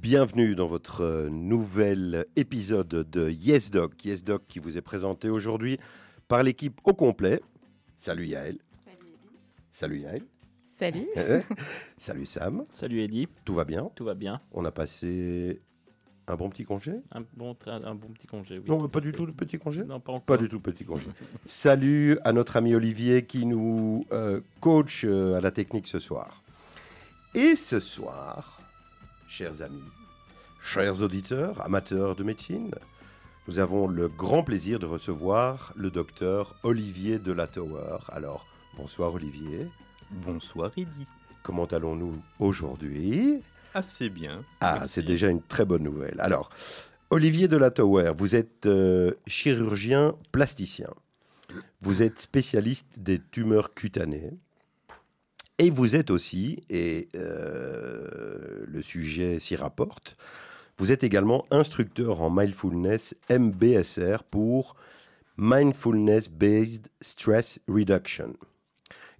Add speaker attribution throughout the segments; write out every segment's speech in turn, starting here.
Speaker 1: Bienvenue dans votre euh, nouvel épisode de Yes Doc. Yes Doc qui vous est présenté aujourd'hui par l'équipe au complet. Salut Yael. Salut Yael.
Speaker 2: Salut.
Speaker 1: Salut Sam.
Speaker 3: Salut Eddie.
Speaker 1: Tout va bien
Speaker 3: Tout va bien.
Speaker 1: On a passé un bon petit congé
Speaker 3: Un bon, tra- un bon petit congé, oui.
Speaker 1: Non, pas du tout le petit congé
Speaker 3: Non, pas encore.
Speaker 1: Pas du tout petit congé. Salut à notre ami Olivier qui nous euh, coach euh, à la technique ce soir. Et ce soir, chers amis, chers auditeurs, amateurs de médecine, nous avons le grand plaisir de recevoir le docteur Olivier de la Tower. Alors, bonsoir Olivier.
Speaker 4: Bonsoir Eddy.
Speaker 1: Comment allons-nous aujourd'hui?
Speaker 4: Assez bien.
Speaker 1: Ah, c'est déjà une très bonne nouvelle. Alors, Olivier de la Tower, vous êtes euh, chirurgien plasticien. Vous êtes spécialiste des tumeurs cutanées. Et vous êtes aussi, et euh, le sujet s'y rapporte, vous êtes également instructeur en mindfulness MBSR pour Mindfulness Based Stress Reduction.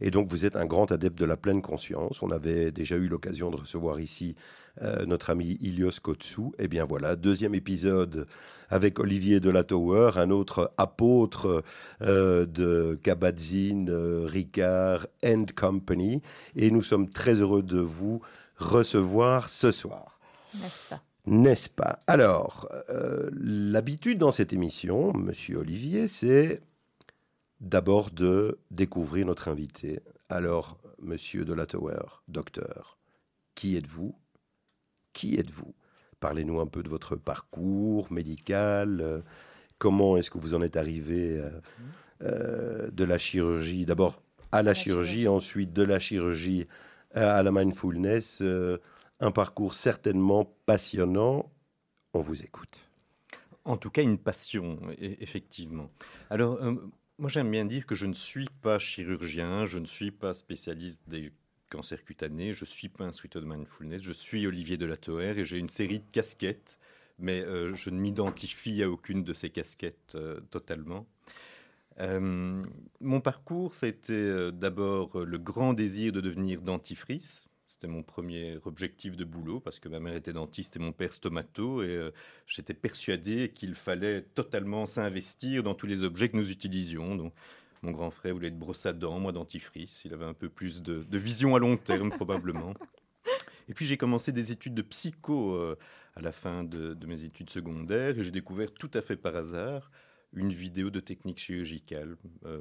Speaker 1: Et donc, vous êtes un grand adepte de la pleine conscience. On avait déjà eu l'occasion de recevoir ici euh, notre ami Ilios Kotsou. Et bien voilà, deuxième épisode avec Olivier de la Tower, un autre apôtre euh, de Kabat-Zinn, euh, Ricard and Company. Et nous sommes très heureux de vous recevoir ce soir.
Speaker 2: N'est-ce pas?
Speaker 1: N'est-ce pas? Alors, l'habitude dans cette émission, Monsieur Olivier, c'est d'abord de découvrir notre invité. Alors, Monsieur de la Tower, docteur, qui êtes-vous? Qui êtes-vous? Parlez-nous un peu de votre parcours médical. euh, comment est-ce que vous en êtes arrivé euh, euh, de la chirurgie? D'abord à la
Speaker 2: la
Speaker 1: chirurgie,
Speaker 2: chirurgie.
Speaker 1: ensuite de la chirurgie euh, à la mindfulness. euh, un parcours certainement passionnant. On vous écoute.
Speaker 4: En tout cas, une passion, e- effectivement. Alors, euh, moi j'aime bien dire que je ne suis pas chirurgien, je ne suis pas spécialiste des cancers cutanés, je suis pas instructeur de mindfulness, je suis Olivier de la Toer et j'ai une série de casquettes, mais euh, je ne m'identifie à aucune de ces casquettes euh, totalement. Euh, mon parcours, euh, d'abord le grand désir de devenir dentifrice. C'était mon premier objectif de boulot parce que ma mère était dentiste et mon père stomato et euh, j'étais persuadé qu'il fallait totalement s'investir dans tous les objets que nous utilisions. Donc, mon grand frère voulait être brosse à dents, moi dentifrice. Il avait un peu plus de, de vision à long terme probablement. Et puis j'ai commencé des études de psycho euh, à la fin de, de mes études secondaires et j'ai découvert tout à fait par hasard une vidéo de technique chirurgicale, euh,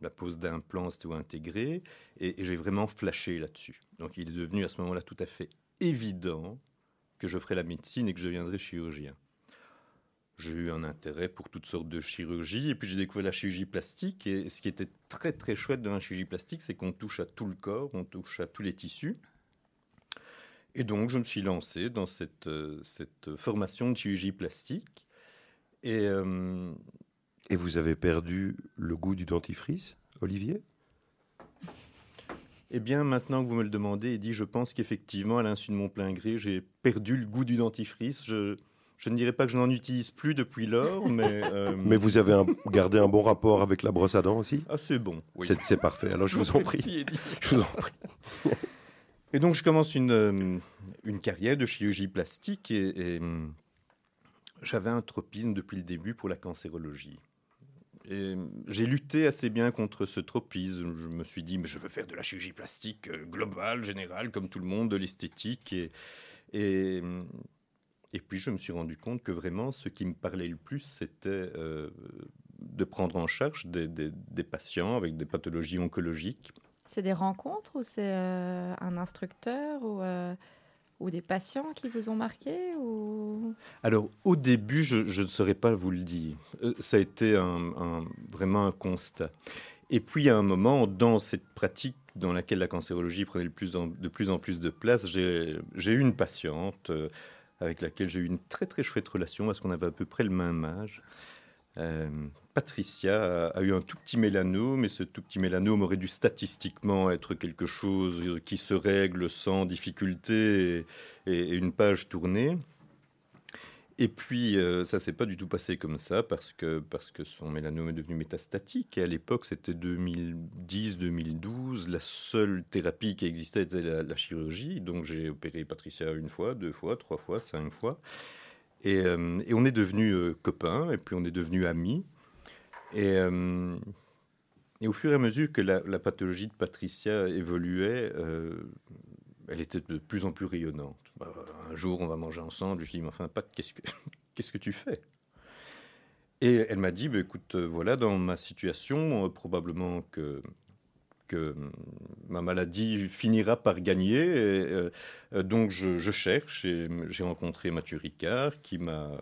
Speaker 4: la pose d'implants ou intégré, et, et j'ai vraiment flashé là-dessus. Donc il est devenu à ce moment-là tout à fait évident que je ferais la médecine et que je deviendrais chirurgien. J'ai eu un intérêt pour toutes sortes de chirurgies, et puis j'ai découvert la chirurgie plastique, et ce qui était très très chouette dans la chirurgie plastique, c'est qu'on touche à tout le corps, on touche à tous les tissus. Et donc je me suis lancé dans cette, euh, cette formation de chirurgie plastique. Et euh,
Speaker 1: Et vous avez perdu le goût du dentifrice, Olivier?
Speaker 4: Eh bien, maintenant que vous me le demandez, Eddy, je pense qu'effectivement, à l'insu de mon plein gré, j'ai perdu le goût du dentifrice. Je, je ne dirais pas que je n'en utilise plus depuis lors, mais... euh,
Speaker 1: Mais vous avez un- gardé un bon rapport avec la brosse à dents aussi?
Speaker 4: Ah, c'est bon, oui.
Speaker 1: C'est- C'est parfait. Alors je vous en prie.
Speaker 4: Merci, Eddy.
Speaker 1: Je vous en prie.
Speaker 4: Et donc, je commence une, euh, une carrière de chirurgie plastique et, et, hum, j'avais un tropisme depuis le début pour la cancérologie. Hum, j'ai lutté assez bien contre ce tropisme. Je me suis dit, mais je veux faire de la chirurgie plastique euh, globale, générale, comme tout le monde, de l'esthétique. Et, et, puis, je me suis rendu compte que vraiment, ce qui me parlait le plus, c'était euh, de prendre en charge des, patients avec des pathologies oncologiques.
Speaker 2: C'est des rencontres ou c'est euh, un instructeur ou, euh, ou des patients qui vous ont marqué ou...
Speaker 4: Alors, au début, je, ne saurais pas vous le dire. Euh, ça a été un, vraiment un constat. Et puis, à un moment, dans cette pratique dans laquelle la cancérologie prenait le plus en- de plus en plus de place, j'ai j'ai eu une patiente euh, avec laquelle j'ai eu une très très chouette relation parce qu'on avait à peu près le même âge. Euh, Patricia a, eu un tout petit mélanome, et ce tout petit mélanome aurait dû statistiquement être quelque chose qui se règle sans difficulté et, et une page tournée. Et puis, euh, ça s'est pas du tout passé comme ça parce que, parce que son mélanome est devenu métastatique. Et à l'époque, c'était 2010-2012. La seule thérapie qui existait était la, chirurgie. Donc, j'ai opéré Patricia une fois, deux fois, trois fois, cinq fois. Et, euh, et on est devenus euh, copains et puis on est devenus amis. Et, et, au fur et à mesure que la, pathologie de Patricia évoluait, elle était de plus en plus rayonnante. Bah, un jour, on va manger ensemble. Je dis, mais enfin, Pat, qu'est-ce que, tu fais? Et elle m'a dit, bah, écoute, euh, voilà, dans ma situation, euh, probablement que, que ma maladie finira par gagner. Euh, donc, je, cherche et j'ai rencontré Mathieu Ricard qui m'a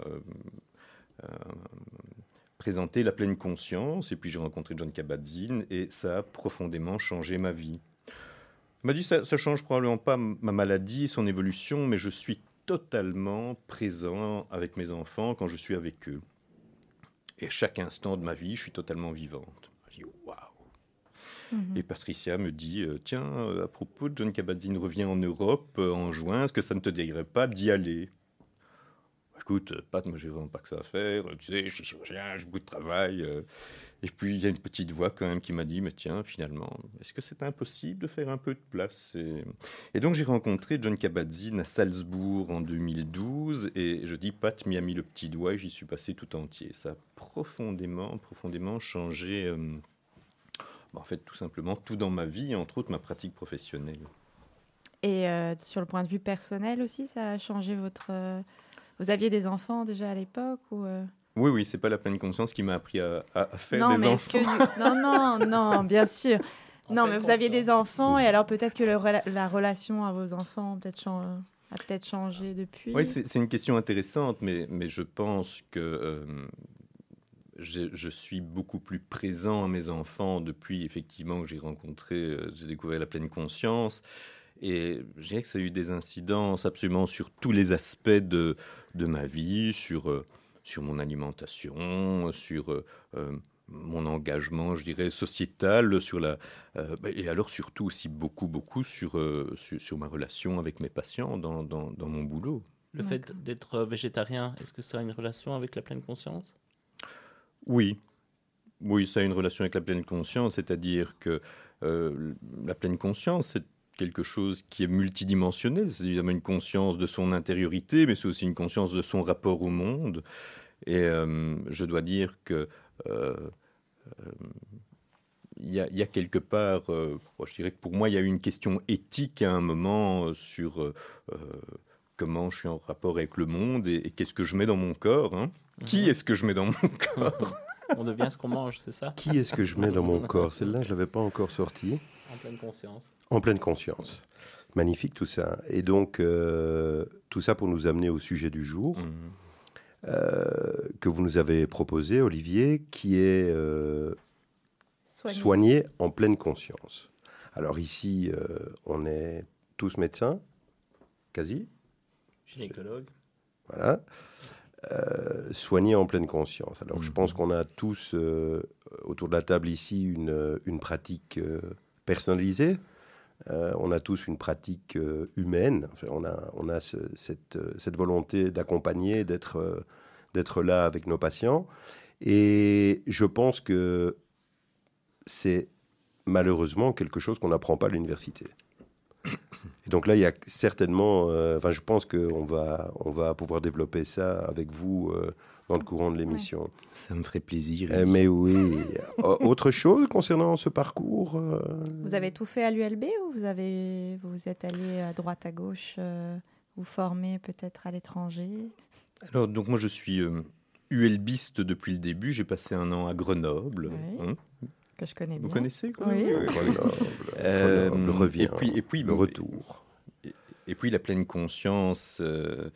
Speaker 4: présenté La pleine conscience. Et puis, j'ai rencontré John Kabat-Zinn et ça a profondément changé ma vie. Il m'a dit ça, ça change probablement pas ma maladie, son évolution, mais je suis totalement présent avec mes enfants quand je suis avec eux. Et chaque instant de ma vie, je suis totalement vivante. Je dis waouh. Mhm. Et Patricia me dit euh, Tiens, euh, à propos de John Kabat-Zinn revient en Europe euh, en juin, est-ce que ça ne te dirait pas d'y aller? Écoute, Pat, moi j'ai vraiment pas que ça à faire. Tu sais, je suis chirurgien, j'ai beaucoup de travail. Et puis il y a une petite voix quand même qui m'a dit, mais tiens, finalement, est-ce que c'est impossible de faire un peu de place? Et... donc j'ai rencontré John Kabat-Zinn à Salzbourg en 2012 et je dis, Pat m'y a mis le petit doigt et j'y suis passé tout entier. Ça a profondément, profondément changé, bah, en fait, tout simplement tout dans ma vie, entre autres ma pratique professionnelle.
Speaker 2: Et euh, sur le point de vue personnel aussi, ça a changé votre... Euh, vous aviez des enfants déjà à l'époque ou
Speaker 4: oui, oui, c'est pas la pleine conscience qui m'a appris à, faire des enfants.
Speaker 2: non, non, non, bien sûr. non, mais vous aviez des enfants et alors peut-être que la relation à vos enfants peut a peut-être changé depuis?
Speaker 4: Oui, c'est une question intéressante, mais, mais je pense que euh, je suis beaucoup plus présent à mes enfants depuis effectivement que j'ai rencontré, euh, j'ai découvert la pleine conscience. Et je dirais que ça a eu des incidences absolument sur tous les aspects de, de ma vie, sur euh, sur mon alimentation, sur euh, mon engagement, je dirais, sociétal, sur la, euh, bah, et alors surtout aussi beaucoup, beaucoup sur, sur, ma relation avec mes patients dans, dans, dans mon boulot.
Speaker 3: Le fait d'être végétarien, est-ce que ça a une relation avec la pleine conscience?
Speaker 4: Oui. Oui, ça a une relation avec la pleine conscience, c'est-à-dire que la pleine conscience, c'est quelque chose qui est multidimensionnel. C'est évidemment une conscience de son intériorité, mais c'est aussi une conscience de son rapport au monde. Et euh, je dois dire que euh, euh, il y, a quelque part, je dirais que pour moi, il y a eu une question éthique à un moment sur comment je suis en rapport avec le monde et, qu'est-ce que je mets dans mon corps. Hein. Qui mhm. est-ce que je mets dans mon corps
Speaker 3: On devient ce qu'on mange, c'est ça?
Speaker 1: Qui est-ce que je mets dans mon corps? Celle-là, je ne l'avais pas encore sortie.
Speaker 3: En pleine conscience.
Speaker 1: En pleine conscience. Magnifique tout ça. Et donc, tout ça pour nous amener au sujet du jour. Mhm. Euh, que vous nous avez proposé, Olivier, qui est euh, soigné. en pleine conscience. Alors ici, euh, on est tous médecins, quasi.
Speaker 3: Gynécologue.
Speaker 1: Voilà. soigné en pleine conscience. Alors je pense mhm. qu'on a tous autour de la table ici une, une pratique personnalisée. on a tous une pratique humaine. on a, on a cette, cette, volonté d'accompagner, d'être d'être là avec nos patients. Et je pense que c'est malheureusement quelque chose qu'on n'apprend pas à l'université. Et donc là, il y a certainement, euh, enfin, je pense qu'on va, on va pouvoir développer ça avec vous euh, dans le courant de l'émission.
Speaker 4: Ça me ferait plaisir.
Speaker 1: Eh, mais oui. Autre chose concernant ce parcours euh?
Speaker 2: Vous avez tout fait à l'ULB ou vous avez, vous êtes allé à droite à gauche, vous former peut-être à l'étranger?
Speaker 4: Alors, donc moi, je suis euh, ULBiste depuis le début. J'ai passé un an à Grenoble.
Speaker 2: Hein. Que je connais
Speaker 4: Vous
Speaker 2: bien.
Speaker 4: connaissez
Speaker 1: Grenoble Oui, Grenoble. Euh, revient.
Speaker 4: Et puis, et puis
Speaker 1: le retour.
Speaker 4: Et, puis la pleine conscience euh,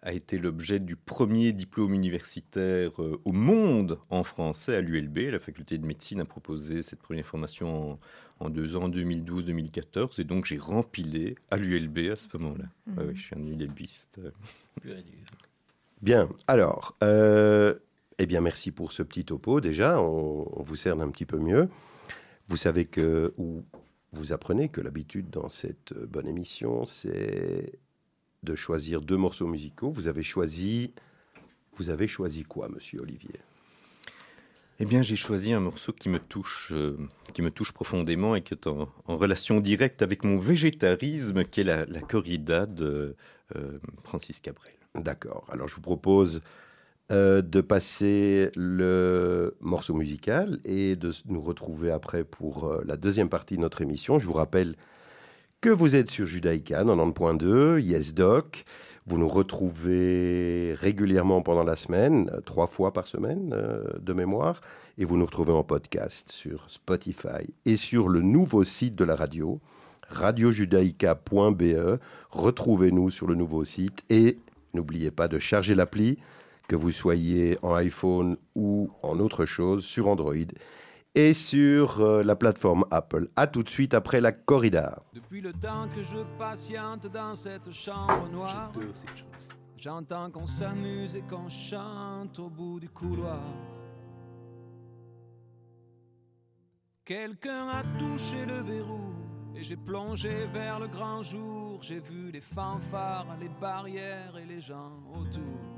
Speaker 4: a été l'objet du premier diplôme universitaire au monde en français à l'ULB. La faculté de médecine a proposé cette première formation en, en deux ans, 2012-2014. Et donc, j'ai rempilé à l'ULB à ce moment-là. Mhm. je suis un ULBiste.
Speaker 1: Bien. Alors, euh, eh bien, merci pour ce petit topo. Déjà, on, vous cerne un petit peu mieux. Vous savez que, ou vous apprenez que l'habitude dans cette bonne émission, c'est de choisir deux morceaux musicaux. Vous avez choisi, vous avez choisi quoi, Monsieur Olivier?
Speaker 4: Eh bien, j'ai choisi un morceau qui me touche, euh, qui me touche profondément et qui est en, en relation directe avec mon végétarisme, qui est la, la corrida de euh, Francis Cabrel.
Speaker 1: D'accord. Alors, je vous propose euh, de passer le morceau musical et de nous retrouver après pour euh, la deuxième partie de notre émission. Je vous rappelle que vous êtes sur Judaïka 90.2, Yes Doc. Vous nous retrouvez régulièrement pendant la semaine, euh, trois fois par semaine de mémoire, et vous nous retrouvez en podcast sur Spotify et sur le nouveau site de la radio, radiojudaïka.be. Retrouvez-nous sur le nouveau site et n'oubliez pas de charger l'appli, que vous soyez en iPhone ou en autre chose, sur Android et sur euh, la plateforme Apple. A tout de suite après la corrida.
Speaker 5: Depuis le temps que je patiente dans cette chambre noire, j'entends qu'on s'amuse et qu'on chante au bout du couloir. Quelqu'un a touché le verrou et j'ai plongé vers le grand jour. J'ai vu les fanfares, les barrières et les gens autour.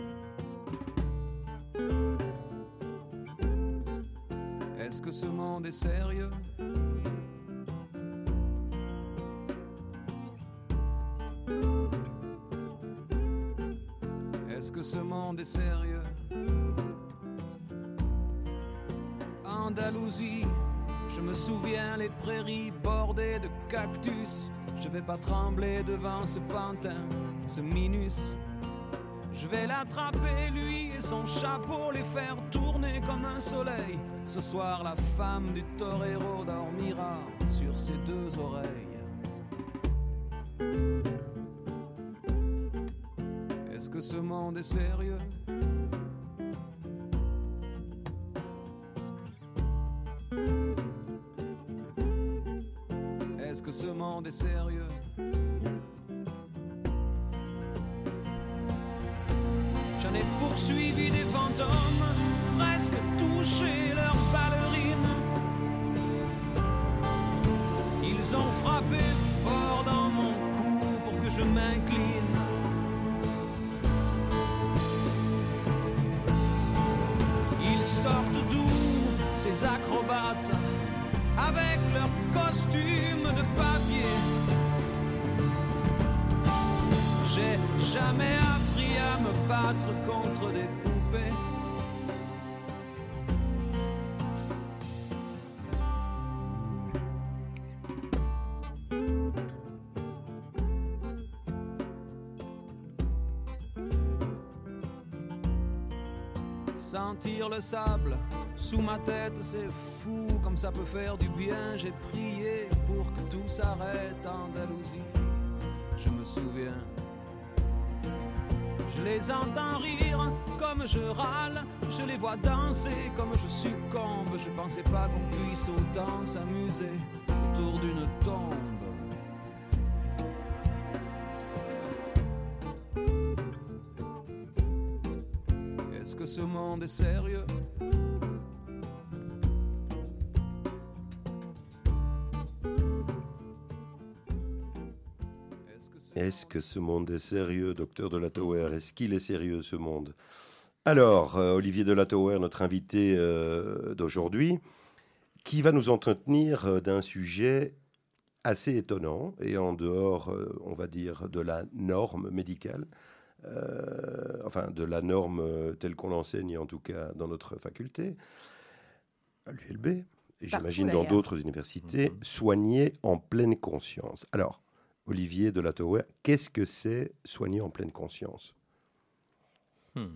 Speaker 5: Est-ce que ce monde est sérieux Est-ce que ce monde est sérieux Andalousie, je me souviens les prairies bordées de cactus. Je vais pas trembler devant ce pantin, ce minus. Je vais l'attraper, lui et son chapeau, les faire tourner comme un soleil. Ce soir, la femme du torero dormira sur ses deux oreilles. Est-ce que ce monde est sérieux? Est-ce que ce monde est sérieux? Touché leurs ballerines. Ils ont frappé fort dans mon cou pour que je m'incline. Ils sortent d'où ces acrobates avec leurs costumes de papier. J'ai jamais appris à me battre contre des poupées. Sentir le sable sous ma tête, c'est fou comme ça peut faire du bien. J'ai prié pour que tout s'arrête en Andalousie. Je me souviens. Je les entends rire comme je râle, je les vois danser comme je succombe. Je pensais pas qu'on puisse autant s'amuser autour d'une tombe. Ce monde est sérieux. Est-ce que ce
Speaker 1: monde est sérieux, docteur de la Tower? Est-ce qu'il est sérieux, ce monde? Alors, euh, Olivier de la Tower, notre invité euh, d'aujourd'hui, qui va nous entretenir euh, d'un sujet assez étonnant et en dehors, on va dire, de la norme médicale, euh, enfin de la norme euh, telle qu'on l'enseigne en tout cas dans notre faculté, à l'ULB, et j'imagine dans d'autres universités, soigner en pleine conscience. Alors, Olivier de la Tower, qu'est-ce que c'est soigner en pleine conscience?
Speaker 4: Hmm.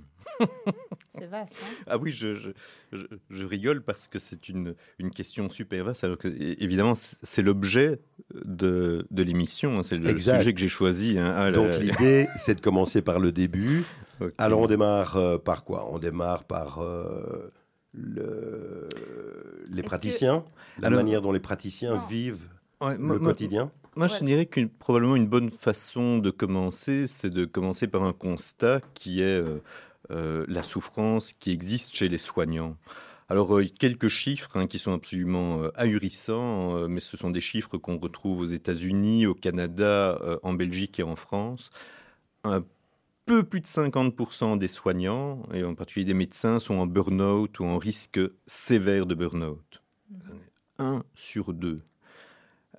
Speaker 2: C'est vaste. Hein
Speaker 4: Ah oui, je, je, je, je rigole parce que c'est une, une question super vaste. Alors que, évidemment, c'est l'objet de, de l'émission. hein, C'est le
Speaker 1: Exact.
Speaker 4: sujet que j'ai choisi. hein. Ah
Speaker 1: Donc l'idée, c'est de commencer par le début. Alors on démarre euh, par quoi? On démarre par euh, le- les
Speaker 2: que-
Speaker 1: praticiens, la
Speaker 4: Alors-
Speaker 1: manière dont les praticiens
Speaker 2: Non.
Speaker 1: vivent
Speaker 4: Ouais,
Speaker 1: le
Speaker 4: moi-
Speaker 1: quotidien.
Speaker 4: Moi,
Speaker 2: Ouais.
Speaker 4: je dirais que probablement une bonne façon de commencer, c'est de commencer par un constat qui est euh, euh, la souffrance qui existe chez les soignants. Alors, euh, quelques chiffres hein, qui sont absolument euh, ahurissants, euh, mais ce sont des chiffres qu'on retrouve aux États-Unis, au Canada, en Belgique et en France. Un peu plus de 50% des soignants, et en particulier des médecins, sont en burn-out ou en risque sévère de burn-out. Un sur deux.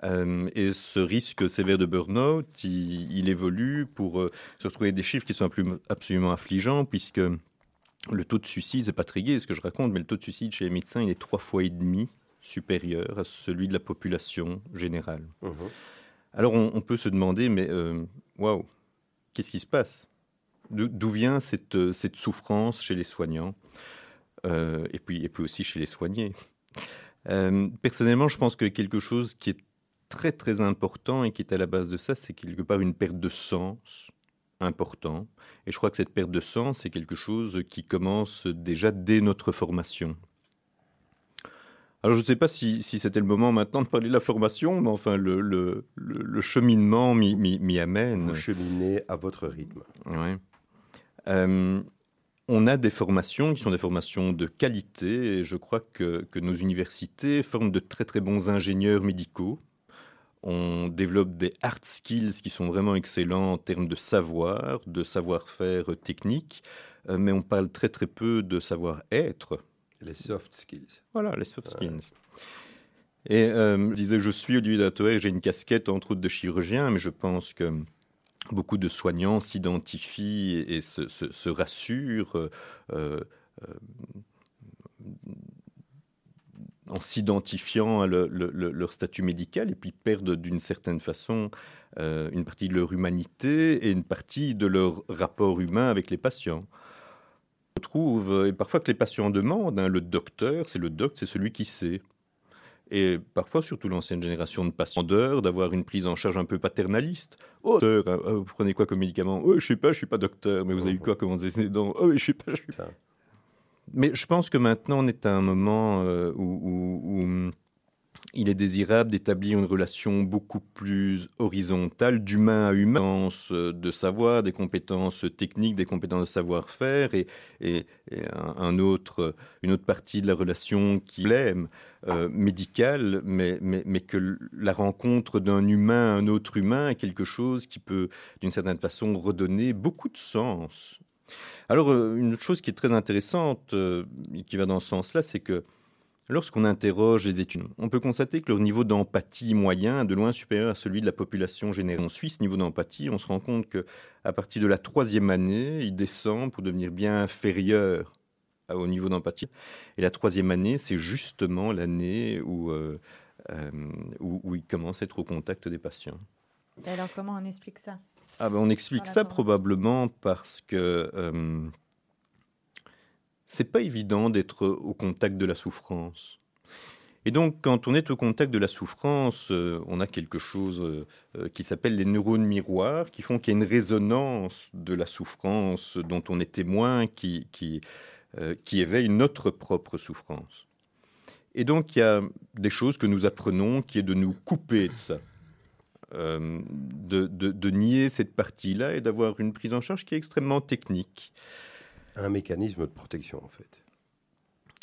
Speaker 4: Euh, et ce risque sévère de burn-out, il, il évolue pour euh, se retrouver des chiffres qui sont absolument, affligeants, puisque le taux de suicide, c'est pas très gai ce que je raconte, mais le taux de suicide chez les médecins, il est trois fois et demi supérieur à celui de la population générale.
Speaker 1: Mhm.
Speaker 4: Alors on, on peut se demander, mais euh, waouh, qu'est-ce qui se passe? D'où vient cette, cette souffrance chez les soignants? Euh, et, puis, et puis aussi chez les soignés Euh, Personnellement, je pense que quelque chose qui est très très important et qui est à la base de ça, c'est quelque part une perte de sens important. Et je crois que cette perte de sens, c'est quelque chose qui commence déjà dès notre formation. Alors je ne sais pas si, si c'était le moment maintenant de parler de la formation, mais enfin le, le, le, le cheminement m'y- amène.
Speaker 1: Vous cheminez à votre rythme.
Speaker 4: Ouais. Euh, on a des formations qui sont des formations de qualité et je crois que, que nos universités forment de très très bons ingénieurs médicaux. On développe des hard skills qui sont vraiment excellents en termes de savoir, de savoir-faire technique, euh, mais on parle très très peu de savoir-être.
Speaker 1: Les soft skills.
Speaker 4: Voilà, les soft skills. Et euh, je disais, je suis Olivier Datoé, j'ai une casquette entre autres de chirurgien, mais je pense que beaucoup de soignants s'identifient et, et se, se- se rassurent euh, euh, en s'identifiant à le- le- le- leur statut médical et puis perdent d'une certaine façon euh, une partie de leur humanité et une partie de leur rapport humain avec les patients retrouve, euh, et parfois que les patients demandent, hein, le docteur, c'est le doc, c'est celui qui sait. Et parfois, surtout l'ancienne génération de patients, d'avoir une prise en charge un peu paternaliste. Oh, docteur, hein, vous prenez quoi comme médicament? Oh, je sais pas, je suis pas docteur, mais vous avez eu quoi comme antécédent? Oh, je sais pas, je sais pas. Mais je pense que maintenant, on est à un moment euh, où, hum, il est désirable d'établir une relation beaucoup plus horizontale, d'humain à humain, euh, de savoir, des compétences techniques, des compétences de savoir-faire, et, un, autre, une autre partie de la relation qui l'aime, euh, médicale, mais, mais, que la rencontre d'un humain à un autre humain est quelque chose qui peut, d'une certaine façon, redonner beaucoup de sens. Alors, euh, une chose qui est très intéressante euh, et qui va dans ce sens-là, c'est que lorsqu'on interroge les étudiants, on peut constater que leur niveau d'empathie moyen est de loin supérieur à celui de la population générale. En Suisse, niveau d'empathie, on se rend compte que à partir de la troisième année, il descend pour devenir bien inférieur au niveau d'empathie. Et la troisième année, c'est justement l'année où, euh, euh, où, où il commence à être au contact des patients.
Speaker 2: Alors, comment on explique ça?
Speaker 4: Ah ben on explique ça probablement parce que euh, c'est pas évident d'être au contact de la souffrance. Et donc, quand on est au contact de la souffrance, euh, on a quelque chose euh, euh, qui s'appelle les neurones miroirs, qui font qu'il y a une résonance de la souffrance dont on est témoin, qui, qui, euh, qui éveille notre propre souffrance. Et donc, il y a des choses que nous apprenons qui est de nous couper de ça. Euh, de, de- de nier cette partie-là et d'avoir une prise en charge qui est extrêmement technique.
Speaker 1: Un mécanisme de protection, en fait.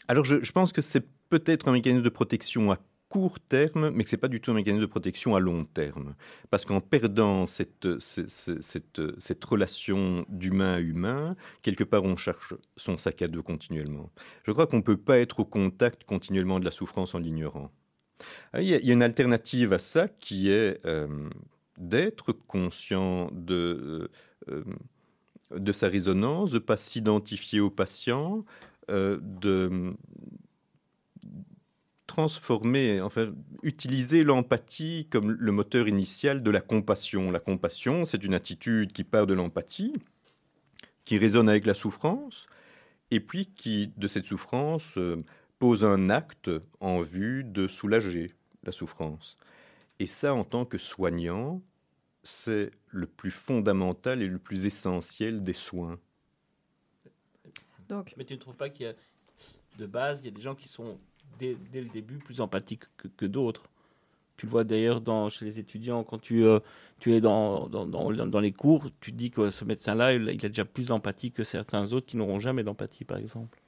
Speaker 4: Alors je, je pense que c'est peut-être un mécanisme de protection à court terme, mais que ce n'est pas du tout un mécanisme de protection à long terme. Parce qu'en perdant cette, cette, cette, cette relation d'humain à humain, quelque part on cherche son sac à dos continuellement. Je crois qu'on ne peut pas être au contact continuellement de la souffrance en l'ignorant. Ah, Il y, a, une alternative à ça qui est euh, d'être conscient de, euh, de sa résonance, de ne pas s'identifier au patient, euh, de transformer, enfin, utiliser l'empathie comme le moteur initial de la compassion. La compassion, c'est une attitude qui part de l'empathie, qui résonne avec la souffrance, et puis qui, de cette souffrance, euh, pose un acte en vue de soulager la souffrance. Et ça, en tant que soignant, c'est le plus fondamental et le plus essentiel des soins.
Speaker 3: Donc, Mais tu ne trouves pas qu'il y a, de base, il y a des gens qui sont dès, le début plus empathiques que, d'autres? Tu le vois d'ailleurs chez les étudiants, quand tu, euh, tu es dans, dans, dans, les cours, tu dis que ce médecin-là, il, a déjà plus d'empathie que certains autres qui n'auront jamais d'empathie, par exemple.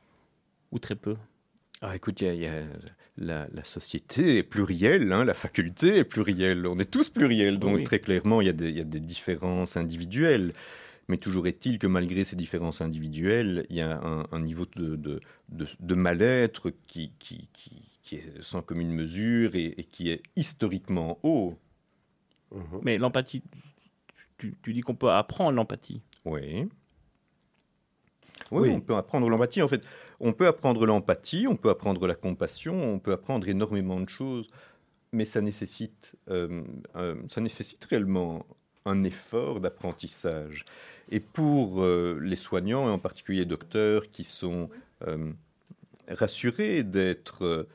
Speaker 3: Ou très peu.
Speaker 4: Ah, écoute, y a, la, société est plurielle, hein, la faculté est plurielle, on est tous pluriels, donc très clairement, il y, y, a des différences individuelles. Mais toujours est-il que malgré ces différences individuelles, il y a un, niveau de, de, de, mal-être qui, qui, qui, qui, est sans commune mesure et, qui est historiquement haut.
Speaker 3: Mhm. Mais l'empathie, tu, tu dis qu'on peut apprendre l'empathie.
Speaker 4: Oui. Oui, on peut apprendre l'empathie. En fait, on peut apprendre l'empathie, on peut apprendre la compassion, on peut apprendre énormément de choses, mais ça nécessite, euh, ça nécessite réellement un effort d'apprentissage. Et pour euh, les soignants, et en particulier les docteurs, qui sont euh, rassurés d'être,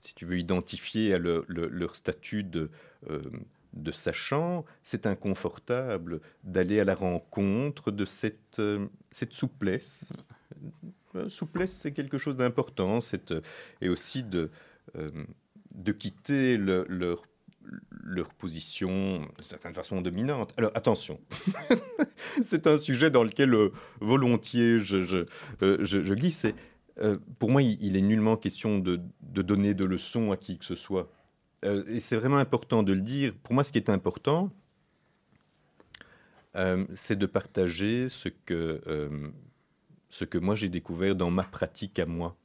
Speaker 4: si tu veux, identifiés à leur statut de de sachant, c'est inconfortable d'aller à la rencontre de cette, euh, cette souplesse. Euh, souplesse, c'est quelque chose d'important, euh, et aussi de, de quitter leur, position, d'une certaine façon, dominante. Alors attention, c'est un sujet dans lequel volontiers je, glisse. pour moi, il, il, est nullement question de, donner de leçons à qui que ce soit. Euh, et c'est vraiment important de le dire. Pour moi, ce qui est important, euh, c'est de partager ce que, euh, ce que moi j'ai découvert dans ma pratique à moi,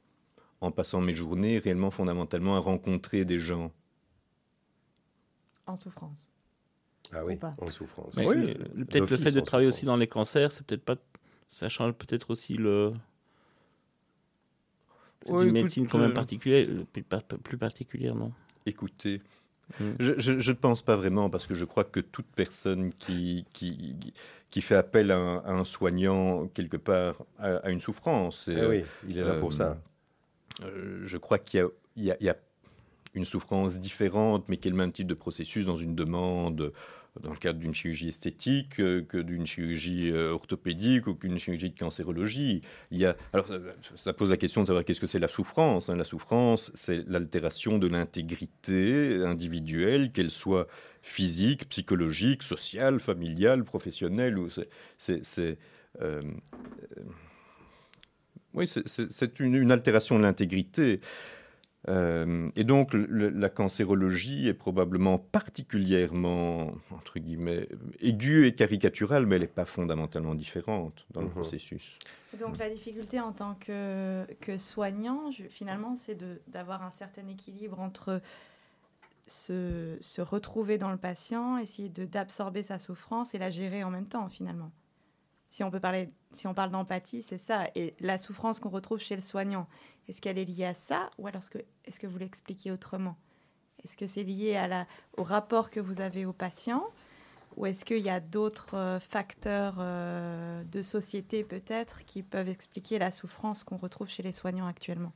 Speaker 4: en passant mes journées réellement fondamentalement à rencontrer des gens.
Speaker 2: En souffrance.
Speaker 1: Ah oui, en souffrance.
Speaker 3: oui, peut-être le fait de travailler aussi dans les cancers, c'est peut-être pas, ça change peut-être aussi le. C'est une médecine quand même particulière, plus particulière, non?
Speaker 4: Écouter mm. Je ne pense pas vraiment, parce que je crois que toute personne qui, qui, qui fait appel à un, soignant, quelque part, a, une souffrance.
Speaker 1: Et, eh oui, il est là pour ça.
Speaker 4: Euh, euh, je crois qu'il y, y, a une souffrance différente, mais qui est le même type de processus dans une demande dans le cadre d'une chirurgie esthétique euh, que d'une chirurgie euh, orthopédique ou qu'une chirurgie de cancérologie. Il y a, alors, ça pose la question de savoir qu'est-ce que c'est la souffrance. Hein. La souffrance, c'est l'altération de l'intégrité individuelle, qu'elle soit physique, psychologique, sociale, familiale, professionnelle. Ou c'est, euh, oui, c'est une, une, altération de l'intégrité. Euh, et donc la cancérologie est probablement particulièrement, entre guillemets, aiguë et caricaturale, mais elle n'est pas fondamentalement différente dans le mhm. processus.
Speaker 2: donc la difficulté en tant que, que soignant, finalement, c'est d'avoir un certain équilibre entre se, se, retrouver dans le patient, essayer d'absorber sa souffrance et la gérer en même temps, finalement. Si on peut parler, si on parle d'empathie, c'est ça. Et la souffrance qu'on retrouve chez le soignant, est-ce qu'elle est liée à ça ou alors est-ce que, vous l'expliquez autrement? Est-ce que c'est lié au rapport que vous avez au patient ou est-ce qu'il y a d'autres euh, facteurs euh, de société peut-être qui peuvent expliquer la souffrance qu'on retrouve chez les soignants actuellement?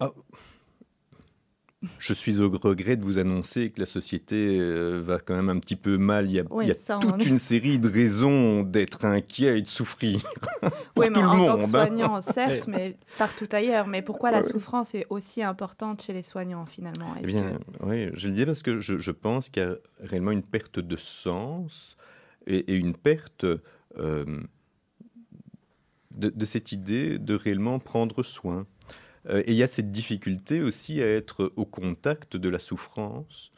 Speaker 4: Ah, je suis au regret de vous annoncer que la société euh, va quand même un petit peu mal. Il y a, toute une série de raisons d'être inquiet et de souffrir.
Speaker 2: oui, mais en tant que hein. soignant, certes, mais partout ailleurs. Mais pourquoi la souffrance est aussi importante chez les soignants finalement?
Speaker 4: Eh bien, oui, je le dis parce que je, pense qu'il y a réellement une perte de sens et, une perte euh, de cette idée de réellement prendre soin. Euh, et il y a cette difficulté aussi à être au contact de la souffrance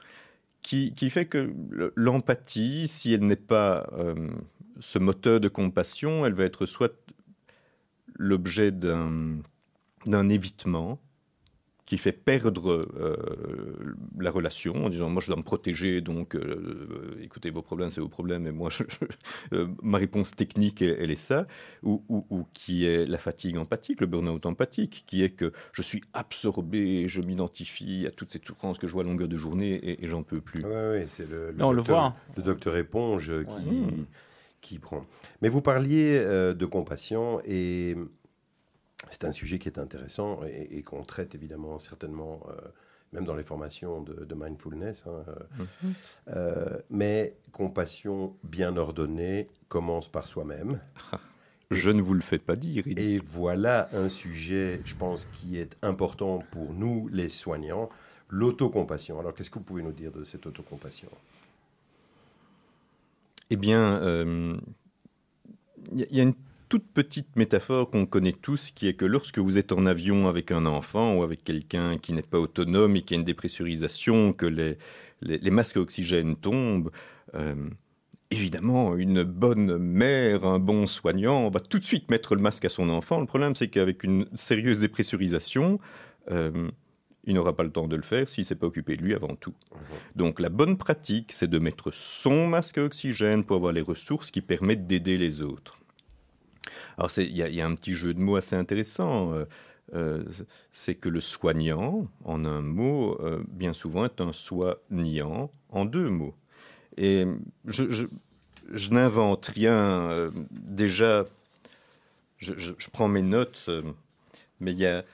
Speaker 4: qui, fait que l'empathie, si elle n'est pas euh, ce moteur de compassion, elle va être soit l'objet d'un évitement, qui fait perdre euh, la relation en disant moi je dois me protéger donc euh, écoutez vos problèmes c'est vos problèmes et moi euh, ma réponse technique elle, est ça. Ou, ou, qui est la fatigue empathique le burn-out empathique qui est que je suis absorbé je m'identifie à toutes ces souffrances que je vois à longueur de journée et, j'en peux plus.
Speaker 1: Oui, c'est le,
Speaker 3: le, docteur, le, voit.
Speaker 1: le docteur éponge qui, qui prend. Mais vous parliez de compassion et c'est un sujet qui est intéressant et, qu'on traite évidemment certainement, euh, même dans les formations de, mindfulness. Hein, euh, mhm. euh, mais compassion bien ordonnée commence par soi-même.
Speaker 4: Je ne vous le fais pas dire.
Speaker 1: Et voilà un sujet, je pense, qui est important pour nous, les soignants, l'autocompassion. Alors, qu'est-ce que vous pouvez nous dire de cette autocompassion?
Speaker 4: Eh bien, il y, a une toute petite métaphore qu'on connaît tous, qui est que lorsque vous êtes en avion avec un enfant ou avec quelqu'un qui n'est pas autonome et qui a une dépressurisation, que les, les, masques à oxygène tombent, euh, évidemment, une bonne mère, un bon soignant va tout de suite mettre le masque à son enfant. Le problème, c'est qu'avec une sérieuse dépressurisation, euh, il n'aura pas le temps de le faire s'il ne s'est pas occupé de lui avant tout. Mmh. Donc la bonne pratique, c'est de mettre son masque à oxygène pour avoir les ressources qui permettent d'aider les autres. Alors il y, a un petit jeu de mots assez intéressant. Euh, euh, c'est que le soignant, en un mot, euh, bien souvent est un soignant en deux mots. Et je, n'invente rien. déjà, je, prends mes notes, mais il y a.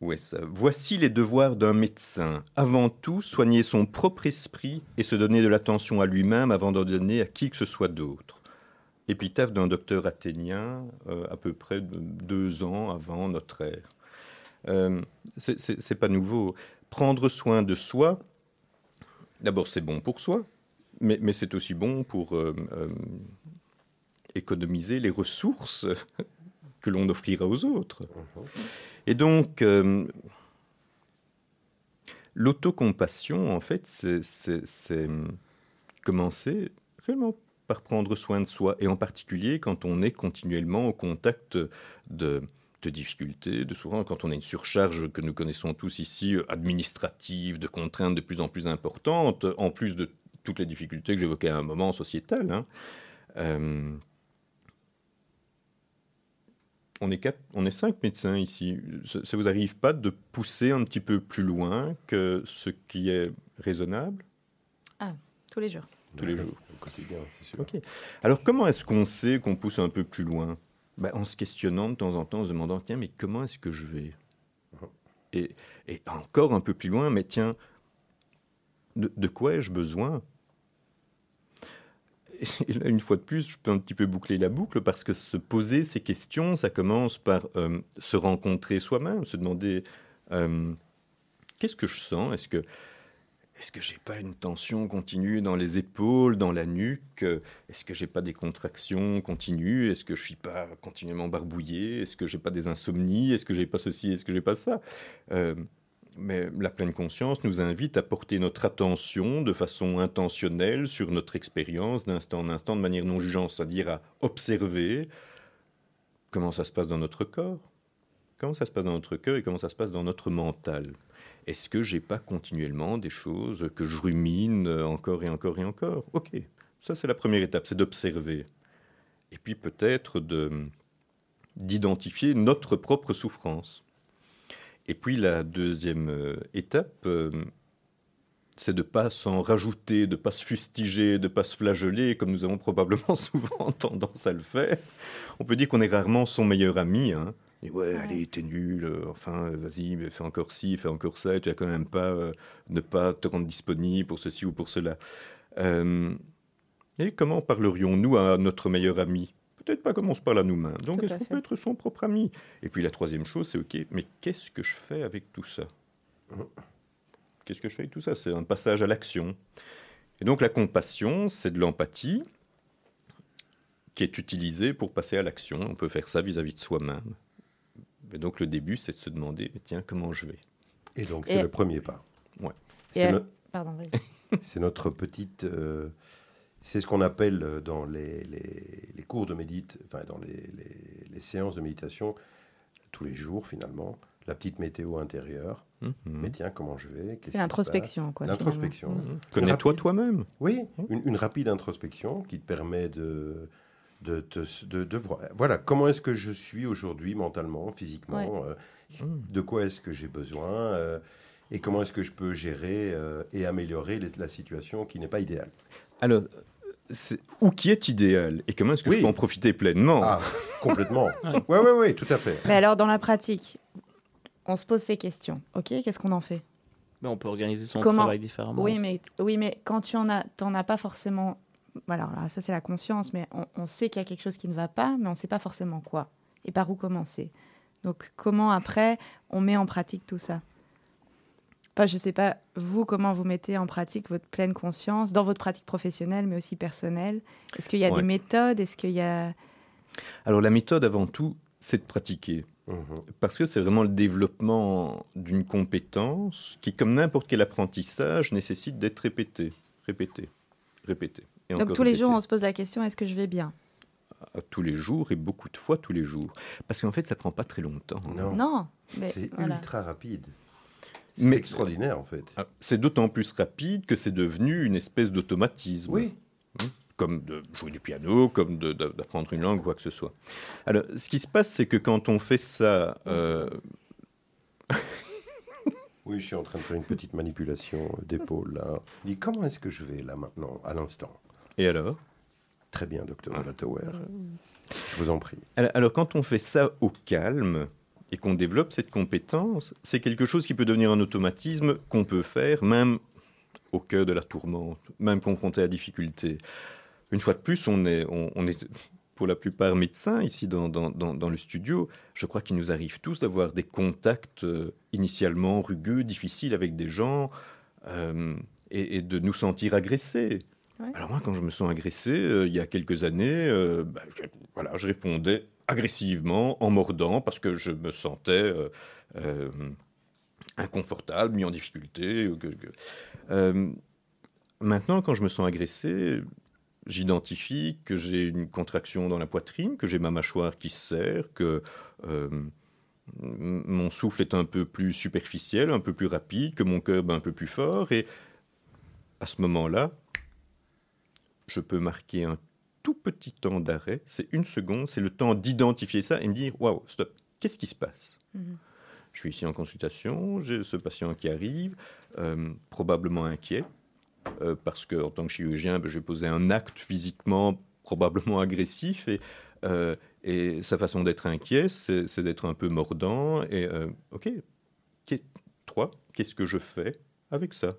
Speaker 4: Ouais, ça. Voici les devoirs d'un médecin. Avant tout, soigner son propre esprit et se donner de l'attention à lui-même avant d'en donner à qui que ce soit d'autre épitaphe d'un docteur athénien euh, à peu près deux ans avant notre ère. Euh, c'est pas nouveau. Prendre soin de soi, d'abord c'est bon pour soi, mais, c'est aussi bon pour euh, économiser les ressources que l'on offrira aux autres. Et donc, l'autocompassion, en fait, c'est commencer réellement par prendre soin de soi, et en particulier quand on est continuellement au contact de, difficultés, de souvent quand on a une surcharge que nous connaissons tous ici, administrative, de contraintes de plus en plus importantes, en plus de toutes les difficultés que j'évoquais à un moment sociétales. Hein. Euh, on, est on est cinq médecins ici. Ça, ça vous arrive pas de pousser un petit peu plus loin que ce qui est raisonnable?
Speaker 2: Ah, tous les jours.
Speaker 4: Tous les jours. quotidien, c'est sûr. Alors, comment est-ce qu'on sait qu'on pousse un peu plus loin? Ben, En se questionnant de temps en temps, en se demandant tiens, mais comment est-ce que je vais? Uh-huh. et, et, encore un peu plus loin, mais tiens, de, quoi ai-je besoin? Et là, une fois de plus, je peux un petit peu boucler la boucle parce que se poser ces questions, ça commence par euh, se rencontrer soi-même, se demander euh, qu'est-ce que je sens? Est-ce que est-ce que j'ai pas une tension continue dans les épaules, dans la nuque? Est-ce que j'ai pas des contractions continues? Est-ce que je suis pas continuellement barbouillé? Est-ce que j'ai pas des insomnies? Est-ce que j'ai pas ceci? Est-ce que j'ai pas ça? Euh, Mais la pleine conscience nous invite à porter notre attention de façon intentionnelle sur notre expérience d'instant en instant, de manière non jugeante, c'est-à-dire à observer comment ça se passe dans notre corps, comment ça se passe dans notre cœur et comment ça se passe dans notre mental. Est-ce que j'ai pas continuellement des choses que je rumine encore et encore et encore? Ok, ça c'est la première étape, c'est d'observer. Et puis peut-être de d'identifier notre propre souffrance. Et puis la deuxième euh, étape, euh, c'est de ne pas s'en rajouter, de ne pas se fustiger, de ne pas se flageller, comme nous avons probablement souvent tendance à le faire. On peut dire qu'on est rarement son meilleur ami. Hein ouais, allez, t'es nul, euh, enfin, vas-y, fais encore ci, fais encore ça, et tu vas quand même pas euh, ne pas te rendre disponible pour ceci ou pour cela. Euh, et comment parlerions-nous à notre meilleur ami? Peut-être pas comme on se parle à nous-mêmes. Donc, est-ce qu'on peut être son propre ami? Et puis, la troisième chose, c'est OK, mais qu'est-ce que je fais avec tout ça? Qu'est-ce que je fais avec tout ça? C'est un passage à l'action. Et donc, la compassion, c'est de l'empathie qui est utilisée pour passer à l'action. On peut faire ça vis à -vis de soi-même. Et donc le début, c'est de se demander, tiens, comment je vais?
Speaker 1: Et donc c'est le premier pas.
Speaker 4: Ouais.
Speaker 1: C'est notre petite... Euh, c'est ce qu'on appelle euh, dans les, les, cours de médite, enfin dans les, les, séances de méditation, tous les jours finalement, la petite météo intérieure.
Speaker 4: Mhm.
Speaker 1: Mais tiens, comment je vais? Qu'est-ce qui
Speaker 2: C'est l'introspection, quoi.
Speaker 1: L'introspection.
Speaker 4: Mhm. Connais-toi toi-même.
Speaker 1: Oui, une, une rapide introspection qui te permet de, de, te- de, de voir. Voilà, comment est-ce que je suis aujourd'hui mentalement, physiquement euh,
Speaker 4: Mhm.
Speaker 1: De quoi est-ce que j'ai besoin euh, Et comment est-ce que je peux gérer euh, et améliorer les- la situation qui n'est pas idéale?
Speaker 4: Alors, c'est- ou qui est idéal? Et comment est-ce que
Speaker 1: Oui.
Speaker 4: je peux en profiter pleinement?
Speaker 1: Ah, complètement. Oui, oui, oui, tout à fait.
Speaker 2: Mais alors, dans la pratique, on se pose ces questions. OK, qu'est-ce qu'on en fait?
Speaker 3: Mais on peut organiser son
Speaker 2: Comment?
Speaker 3: travail différemment.
Speaker 2: Oui mais, oui, mais quand tu en as, t'en as pas forcément. Voilà, alors ça c'est la conscience, mais on, on sait qu'il y a quelque chose qui ne va pas, mais on ne sait pas forcément quoi et par où commencer. Donc comment après on met en pratique tout ça? Enfin, je sais pas vous comment vous mettez en pratique votre pleine conscience dans votre pratique professionnelle, mais aussi personnelle? Est-ce qu'il y a
Speaker 4: Ouais.
Speaker 2: des méthodes? Est-ce qu'il y a
Speaker 4: Alors la méthode avant tout, c'est de pratiquer.
Speaker 1: Mhm.
Speaker 4: Parce que c'est vraiment le développement d'une compétence qui, comme n'importe quel apprentissage, nécessite d'être répété, répété, répété. Et
Speaker 2: Donc tous les jours on se pose la question est-ce que je vais bien?
Speaker 4: À tous les jours et beaucoup de fois tous les jours. Parce qu'en fait, ça prend pas très longtemps.
Speaker 1: Non,
Speaker 2: Non, mais
Speaker 1: c'est
Speaker 2: voilà.
Speaker 1: ultra rapide. C'est
Speaker 4: Mais-
Speaker 1: extraordinaire en fait.
Speaker 4: Ah, C'est d'autant plus rapide que c'est devenu une espèce d'automatisme.
Speaker 1: Oui.
Speaker 4: comme de jouer du piano, comme de- de- d'apprendre une langue, quoi que ce soit. Alors, ce qui se passe, c'est que quand on fait ça, euh,
Speaker 1: Oui, je suis en train de faire une petite manipulation euh, d'épaule là. Il dit comment est-ce que je vais là maintenant, à l'instant?
Speaker 4: Et alors?
Speaker 1: Très bien, docteur
Speaker 4: Ah.
Speaker 1: de la Tower. Je vous en prie.
Speaker 4: alors, alors, quand on fait ça au calme et qu'on développe cette compétence, c'est quelque chose qui peut devenir un automatisme qu'on peut faire même au cœur de la tourmente, même confronté à la difficulté. Une fois de plus, on est, on, on est pour la plupart médecins ici dans, dans, dans- dans le studio. Je crois qu'il nous arrive tous d'avoir des contacts euh, initialement rugueux, difficiles avec des gens euh, et, et de nous sentir agressés. Alors moi, quand je me sens agressé, euh, il y a quelques années, euh, bah, je, voilà, je répondais agressivement en mordant parce que je me sentais euh, inconfortable, mis en difficulté. maintenant, quand je me sens agressé, j'identifie que j'ai une contraction dans la poitrine, que j'ai ma mâchoire qui se serre, que mon souffle est un peu plus superficiel, un peu plus rapide, que mon cœur bat un peu plus fort. Et à ce moment-là, je peux marquer un tout petit temps d'arrêt. C'est une seconde, c'est le temps d'identifier ça et me dire waouh, stop, qu'est-ce qui se passe?
Speaker 2: Mhm.
Speaker 4: Je suis ici en consultation, j'ai ce patient qui arrive, euh, probablement inquiet, euh, parce qu'en tant que chirurgien, ben, je vais poser un acte physiquement probablement agressif, et, euh, et sa façon d'être inquiet, c'est d'être un peu mordant, et ok, toi, qu'est-ce que je fais avec ça?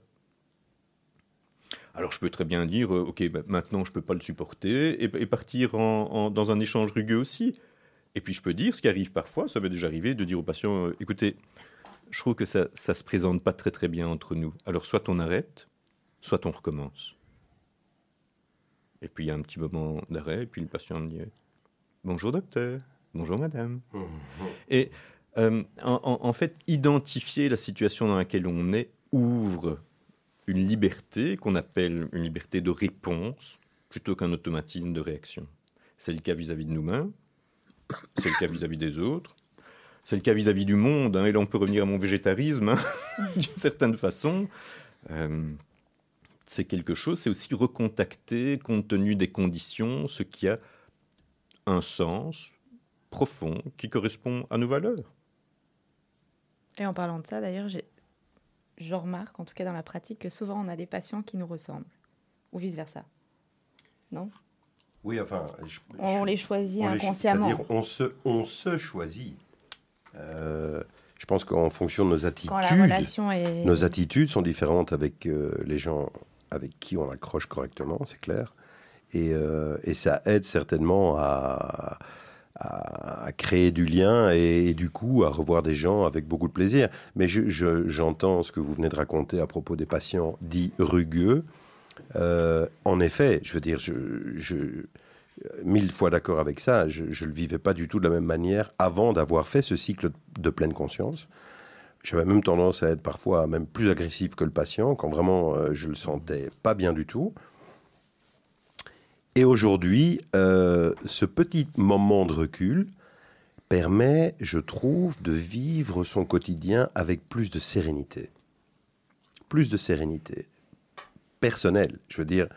Speaker 4: Alors je peux très bien dire, euh, ok, ben, maintenant je peux pas le supporter, et, et partir en- en- dans un échange rugueux aussi. Et puis je peux dire, ce qui arrive parfois, ça m'est déjà arrivé, de dire au patient, euh, écoutez, je trouve que ça ne se présente pas très très bien entre nous. Alors soit on arrête, soit on recommence. Et puis il y a un petit moment d'arrêt, et puis le patient me dit, bonjour docteur, bonjour madame. Et euh, en fait, identifier la situation dans laquelle on est ouvre une liberté qu'on appelle une liberté de réponse plutôt qu'un automatisme de réaction. C'est le cas vis-à-vis de nous-mêmes, c'est le cas vis-à-vis des autres, c'est le cas vis-à-vis du monde. hein, et là, on peut revenir à mon végétarisme, hein, d'une certaine façon. Euh, c'est quelque chose, c'est aussi recontacter, compte tenu des conditions, ce qui a un sens profond qui correspond à nos valeurs.
Speaker 2: Et en parlant de ça, d'ailleurs, j'ai- je remarque, en tout cas dans la pratique, que souvent on a des patients qui nous ressemblent, ou vice-versa. Non?
Speaker 1: Oui, enfin, je-
Speaker 2: On
Speaker 1: je-
Speaker 2: les choisit
Speaker 1: on les-
Speaker 2: inconsciemment.
Speaker 1: C'est-à-dire, on se, on se choisit. Euh, je pense qu'en fonction de nos attitudes,
Speaker 2: est...
Speaker 1: nos attitudes sont différentes avec euh, les gens avec qui on accroche correctement, c'est clair. Et, euh, et ça aide certainement à, à- créer du lien et, du coup à revoir des gens avec beaucoup de plaisir. Mais je- je- j'entends ce que vous venez de raconter à propos des patients dits rugueux. Euh, en effet, je veux dire, je- mille fois d'accord avec ça. Je ne le vivais pas du tout de la même manière avant d'avoir fait ce cycle de pleine conscience. J'avais même tendance à être parfois même plus agressif que le patient quand vraiment euh, je le sentais pas bien du tout. Et aujourd'hui, euh, ce petit moment de recul permet, je trouve, de vivre son quotidien avec plus de sérénité. Plus de sérénité personnelle. Je veux dire,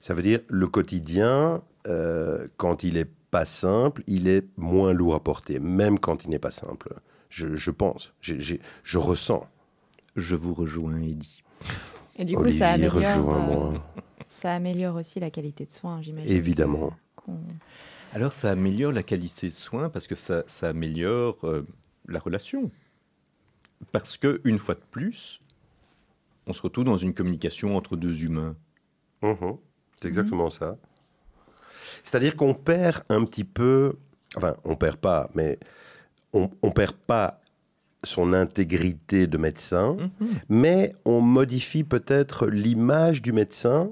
Speaker 1: ça veut dire le quotidien, euh, quand il est pas simple, il est moins lourd à porter, même quand il n'est pas simple. Je, je pense, j'ai- j'ai- je ressens.
Speaker 4: Je vous rejoins, Eddy.
Speaker 2: Et du coup,
Speaker 1: Olivier,
Speaker 2: ça améliore,
Speaker 1: rejoins-moi.
Speaker 2: euh, ça améliore aussi la qualité de soins, j'imagine.
Speaker 1: Évidemment.
Speaker 4: Alors ça améliore la qualité de soins parce que ça, ça améliore euh, la relation. Parce que une fois de plus, on se retrouve dans une communication entre deux humains.
Speaker 1: Mhm. C'est exactement ça. C'est-à-dire qu'on perd un petit peu, enfin, on perd pas, mais on, on perd pas son intégrité de médecin, mais on modifie peut-être l'image du médecin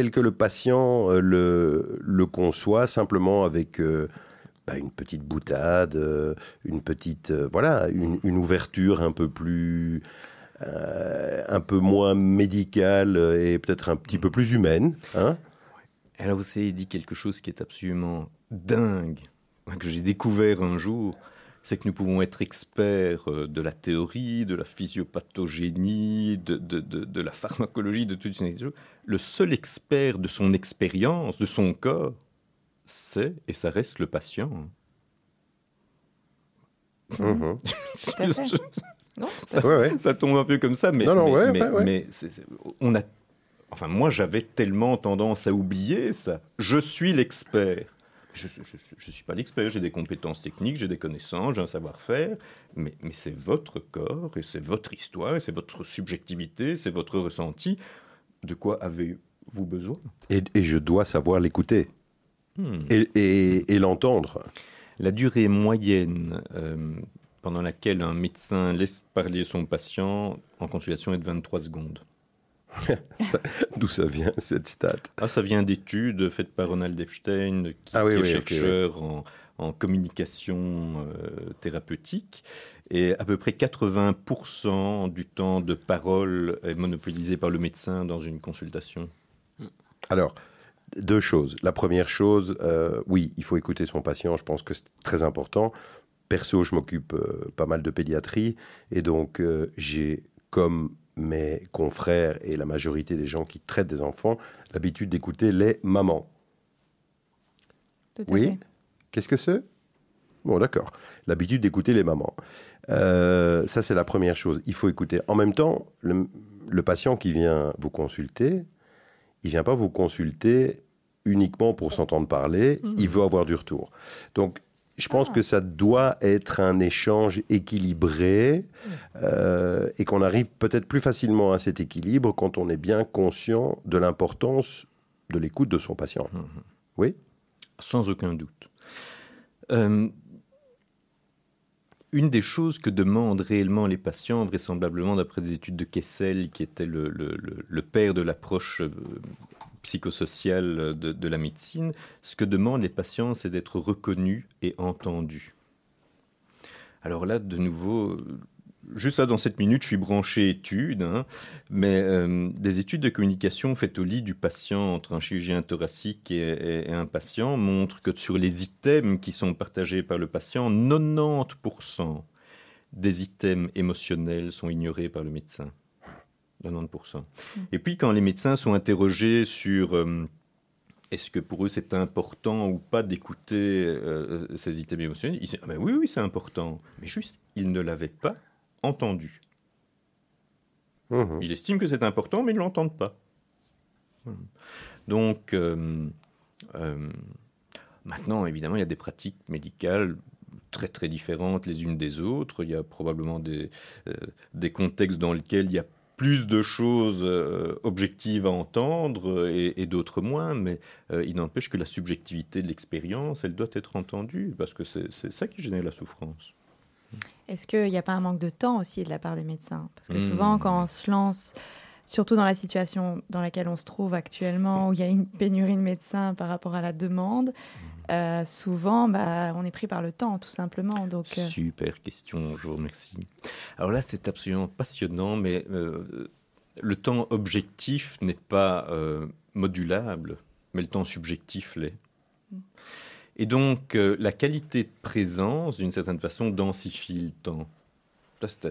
Speaker 1: tel que le patient euh, le, conçoit, simplement avec euh, bah, une petite boutade, euh, une petite, voilà, une, ouverture un peu plus, un peu moins médicale et peut-être un petit peu plus humaine. Hein
Speaker 4: Alors vous avez dit quelque chose qui est absolument dingue, que j'ai découvert un jour, c'est que nous pouvons être experts euh, de la théorie, de la physiopathogénie, de, de, de- de la pharmacologie, de toutes ces choses. Le seul expert de son expérience, de son corps, c'est et ça reste le patient.
Speaker 1: Mhm.
Speaker 2: Non,
Speaker 1: Ouais, ouais.
Speaker 4: ça tombe un peu comme ça, mais,
Speaker 1: Non, non,
Speaker 4: mais,
Speaker 1: ouais,
Speaker 4: mais-
Speaker 1: ouais, ouais.
Speaker 4: mais c'est- c'est- on a, enfin moi j'avais tellement tendance à oublier ça. Je suis l'expert. Je ne suis pas l'expert, j'ai des compétences techniques, j'ai des connaissances, j'ai un savoir-faire, mais, mais c'est votre corps, et c'est votre histoire, et c'est votre subjectivité, c'est votre ressenti. De quoi avez-vous besoin?
Speaker 1: Et, et je dois savoir l'écouter
Speaker 4: Hmm.
Speaker 1: et, et- et l'entendre.
Speaker 4: La durée moyenne euh, pendant laquelle un médecin laisse parler son patient en consultation est de 23 secondes.
Speaker 1: D'où ça vient, cette stat?
Speaker 4: Ah, ça vient d'études faites par Ronald Epstein, qui,
Speaker 1: Ah oui,
Speaker 4: qui est chercheur en, en communication euh, thérapeutique. Et à peu près 80% du temps de parole est monopolisé par le médecin dans une consultation.
Speaker 1: Alors, deux choses. La première chose, euh, oui, il faut écouter son patient. Je pense que c'est très important. Perso, je m'occupe euh, pas mal de pédiatrie. Et donc, euh, j'ai, comme mes confrères et la majorité des gens qui traitent des enfants, l'habitude d'écouter les mamans.
Speaker 2: Tout à
Speaker 1: Oui. Qu'est-ce que c'est? Bon, d'accord. L'habitude d'écouter les mamans. Euh, ça, c'est la première chose. Il faut écouter. En même temps, le, le patient qui vient vous consulter, il vient pas vous consulter uniquement pour s'entendre parler.
Speaker 2: Mhm.
Speaker 1: Il veut avoir du retour. Donc, je pense
Speaker 2: Ah.
Speaker 1: que ça doit être un échange équilibré euh, et qu'on arrive peut-être plus facilement à cet équilibre quand on est bien conscient de l'importance de l'écoute de son patient. Oui
Speaker 4: Sans aucun doute. Euh, une des choses que demandent réellement les patients, vraisemblablement d'après des études de Kessel, qui était le, le- le- le père de l'approche euh, psychosociale de, la médecine, ce que demandent les patients, c'est d'être reconnus et entendus. Alors là, de nouveau, euh, juste là, dans cette minute, je suis branché études, hein, mais euh, des études de communication faites au lit du patient entre un chirurgien thoracique et- et un patient montrent que sur les items qui sont partagés par le patient, 90% des items émotionnels sont ignorés par le médecin. 90%. Et puis quand les médecins sont interrogés sur euh, est-ce que pour eux c'est important ou pas d'écouter euh, ces items émotionnels, ils disent ah ben oui, oui, c'est important. Mais juste, ils ne l'avaient pas entendu.
Speaker 1: Mhm.
Speaker 4: Ils estiment que c'est important, mais ils ne l'entendent pas. Donc, euh, euh, maintenant, évidemment, il y a des pratiques médicales très très différentes les unes des autres. Il y a probablement des, euh, des contextes dans lesquels il y a plus de choses euh, objectives à entendre et, et d'autres moins, mais euh, il n'empêche que la subjectivité de l'expérience, elle doit être entendue, parce que c'est ça qui génère la souffrance.
Speaker 2: Est-ce qu'il n'y a pas un manque de temps aussi de la part des médecins? Parce que
Speaker 4: Hmm.
Speaker 2: souvent, quand on se lance, surtout dans la situation dans laquelle on se trouve actuellement, où il y a une pénurie de médecins par rapport à la demande. Euh, souvent, bah, on est pris par le temps, tout simplement. Donc, euh,
Speaker 4: Super question, je vous remercie. Alors là, c'est absolument passionnant, mais euh, le temps objectif n'est pas modulable, mais le temps subjectif l'est. Et donc, la qualité de présence, d'une certaine façon, densifie le temps.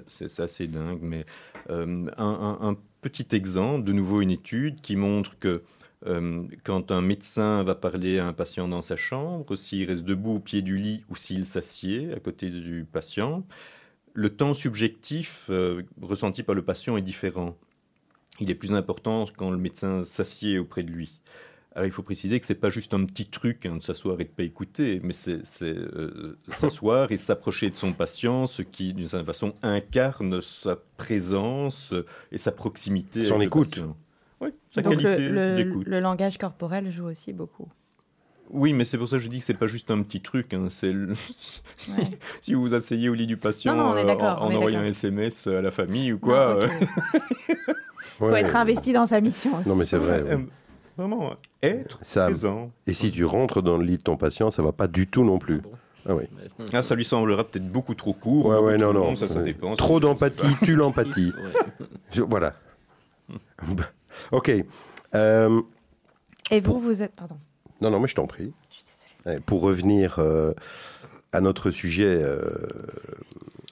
Speaker 4: C'est- assez dingue, mais un petit exemple, de nouveau une étude qui montre que euh, quand un médecin va parler à un patient dans sa chambre, s'il reste debout au pied du lit ou s'il s'assied à côté du patient, le temps subjectif euh, ressenti par le patient est différent. Il est plus important quand le médecin s'assied auprès de lui. Alors il faut préciser que c'est pas juste un petit truc hein, de s'asseoir et de pas écouter, mais c'est euh, s'asseoir et s'approcher de son patient, ce qui d'une certaine façon incarne sa présence et sa proximité.
Speaker 1: Son
Speaker 4: avec le
Speaker 1: écoute.
Speaker 4: patient. Oui, sa
Speaker 2: Donc
Speaker 4: qualité
Speaker 2: le, le-
Speaker 4: d'écoute.
Speaker 2: le langage corporel joue aussi beaucoup.
Speaker 4: Oui, mais c'est pour ça que je dis que c'est pas juste un petit truc. hein, c'est le- si,
Speaker 2: Ouais.
Speaker 4: si vous vous asseyez au lit du patient
Speaker 2: Non, non,
Speaker 4: euh, en, envoyant un. SMS à la famille ou quoi.
Speaker 2: Non, ok.
Speaker 4: euh,
Speaker 2: Faut
Speaker 1: Ouais.
Speaker 2: être investi dans sa mission aussi.
Speaker 1: Non, mais c'est vrai. ouais.
Speaker 4: euh, vraiment, être
Speaker 1: Ça,
Speaker 4: présent.
Speaker 1: et si tu rentres dans le lit de ton patient, ça va pas du tout non plus.
Speaker 3: Bon.
Speaker 1: Ah oui.
Speaker 4: Ah, ça lui semblera peut-être beaucoup trop court.
Speaker 1: Ouais, ouais,
Speaker 4: trop
Speaker 1: non,
Speaker 4: long,
Speaker 1: non.
Speaker 4: Ça, ça dépend.
Speaker 1: Trop d'empathie, tue l'empathie. Voilà. Ok. Euh,
Speaker 2: Et vous, vous êtes. Pardon.
Speaker 1: non, non, mais je t'en prie. Eh, Pour revenir euh, à notre sujet, euh,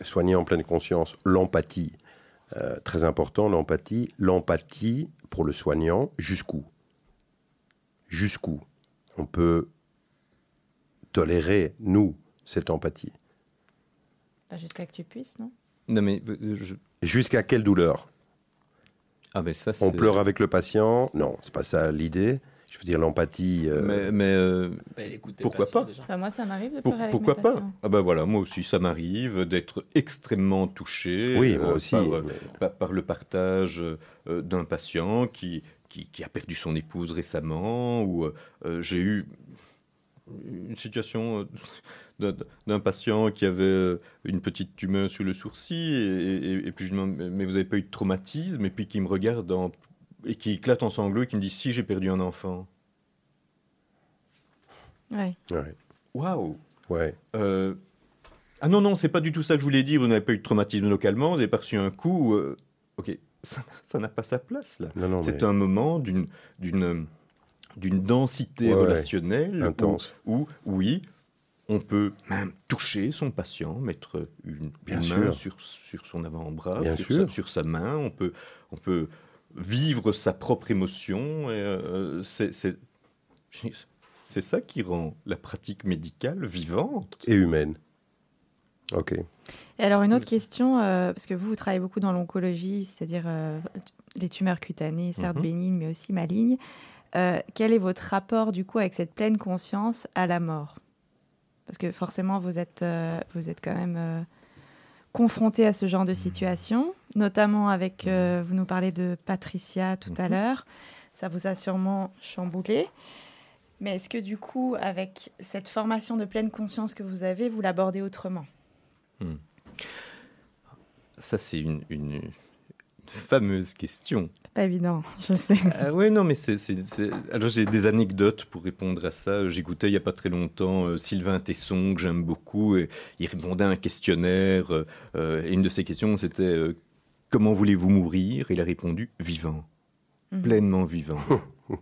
Speaker 1: soigner en pleine conscience, l'empathie. Euh, très important, l'empathie. L'empathie pour le soignant, jusqu'où? Jusqu'où on peut tolérer, nous, cette empathie?
Speaker 2: Bah, Jusqu'à que tu puisses, non?
Speaker 4: Non, mais je-
Speaker 1: Jusqu'à quelle douleur?
Speaker 4: Ah, ça,
Speaker 1: On pleure avec le patient Non, c'est pas ça l'idée. Je veux dire, l'empathie. euh,
Speaker 4: Mais, mais, euh,
Speaker 3: Bah, écoutez,
Speaker 4: Pourquoi pas
Speaker 3: déjà.
Speaker 2: Bah, Moi, ça m'arrive de
Speaker 4: pour-
Speaker 2: pleurer avec
Speaker 4: pourquoi
Speaker 2: mes
Speaker 4: pas
Speaker 2: patients.
Speaker 4: Ah ben voilà, moi aussi, ça m'arrive d'être extrêmement touché.
Speaker 1: Oui, moi
Speaker 4: euh,
Speaker 1: aussi.
Speaker 4: Par,
Speaker 1: mais-
Speaker 4: par- par le partage euh, d'un patient qui, qui, qui a perdu son épouse récemment, ou j'ai eu une situation euh, d'un- patient qui avait euh, une petite tumeur sur le sourcil, et, et- et puis je lui demande, mais vous n'avez pas eu de traumatisme, et puis qui me regarde en- et qui éclate en sanglots et qui me dit, si j'ai perdu un enfant.
Speaker 2: Ouais.
Speaker 1: ouais,
Speaker 4: Waouh
Speaker 1: ouais.
Speaker 4: Euh, Ah non, non, c'est pas du tout ça que je voulais dire. Vous n'avez pas eu de traumatisme localement, vous avez pas reçu un coup. euh, Ok, ça ça n'a pas sa place là.
Speaker 1: Non, non,
Speaker 4: C'est
Speaker 1: mais
Speaker 4: un moment d'une d'une d'une densité
Speaker 1: Ouais, ouais.
Speaker 4: relationnelle où-
Speaker 1: intense.
Speaker 4: Où, oui, on peut même toucher son patient, mettre une,
Speaker 1: Bien
Speaker 4: une main sur, sur son avant-bras, sur. Sa, sur sa main. On peut, on peut vivre sa propre émotion. Et, euh, c'est, c'est, c'est ça qui rend la pratique médicale vivante.
Speaker 1: Et humaine. Ok.
Speaker 2: Et alors, une autre question, euh, parce que vous, vous travaillez beaucoup dans l'oncologie, c'est-à-dire euh, les tumeurs cutanées, certes
Speaker 4: Mhm.
Speaker 2: bénignes, mais aussi malignes. Euh, quel est votre rapport, du coup, avec cette pleine conscience à la mort? Parce que forcément, vous êtes, euh, vous êtes quand même euh, confronté à ce genre de situation, notamment avec, euh, vous nous parlez de Patricia tout à
Speaker 4: Mhm.
Speaker 2: l'heure. Ça vous a sûrement chamboulé. Mais est-ce que, du coup, avec cette formation de pleine conscience que vous avez, vous l'abordez autrement?
Speaker 4: Ça, c'est une fameuse question.
Speaker 2: C'est pas évident, je sais.
Speaker 4: Ah ouais, non, mais c'est. c'est- c'est- Alors, j'ai des anecdotes pour répondre à ça. J'écoutais il n'y a pas très longtemps euh, Sylvain Tesson, que j'aime beaucoup, et il répondait à un questionnaire. euh, euh, et une de ses questions, c'était euh, Comment voulez-vous mourir? Il a répondu Vivant,
Speaker 2: Mhm.
Speaker 4: pleinement vivant.
Speaker 1: Mhm.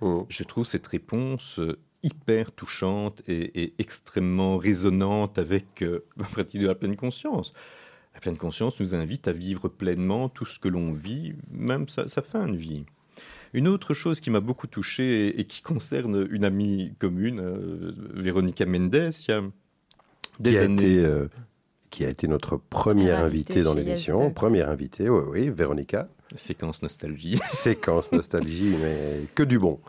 Speaker 4: Je trouve cette réponse euh, hyper touchante et, et extrêmement résonante avec euh, la pratique de la pleine conscience. La pleine conscience nous invite à vivre pleinement tout ce que l'on vit, même sa, sa fin de vie. Une autre chose qui m'a beaucoup touché et, et qui concerne une amie commune, euh, Véronica Mendes, il y a des
Speaker 1: Qui a,
Speaker 4: années.
Speaker 1: été, euh, qui a été notre première invitée
Speaker 2: invitée
Speaker 1: dans l'émission. Première invitée, oui, oui, Véronica.
Speaker 4: Séquence nostalgie.
Speaker 1: Séquence nostalgie, mais que du bon.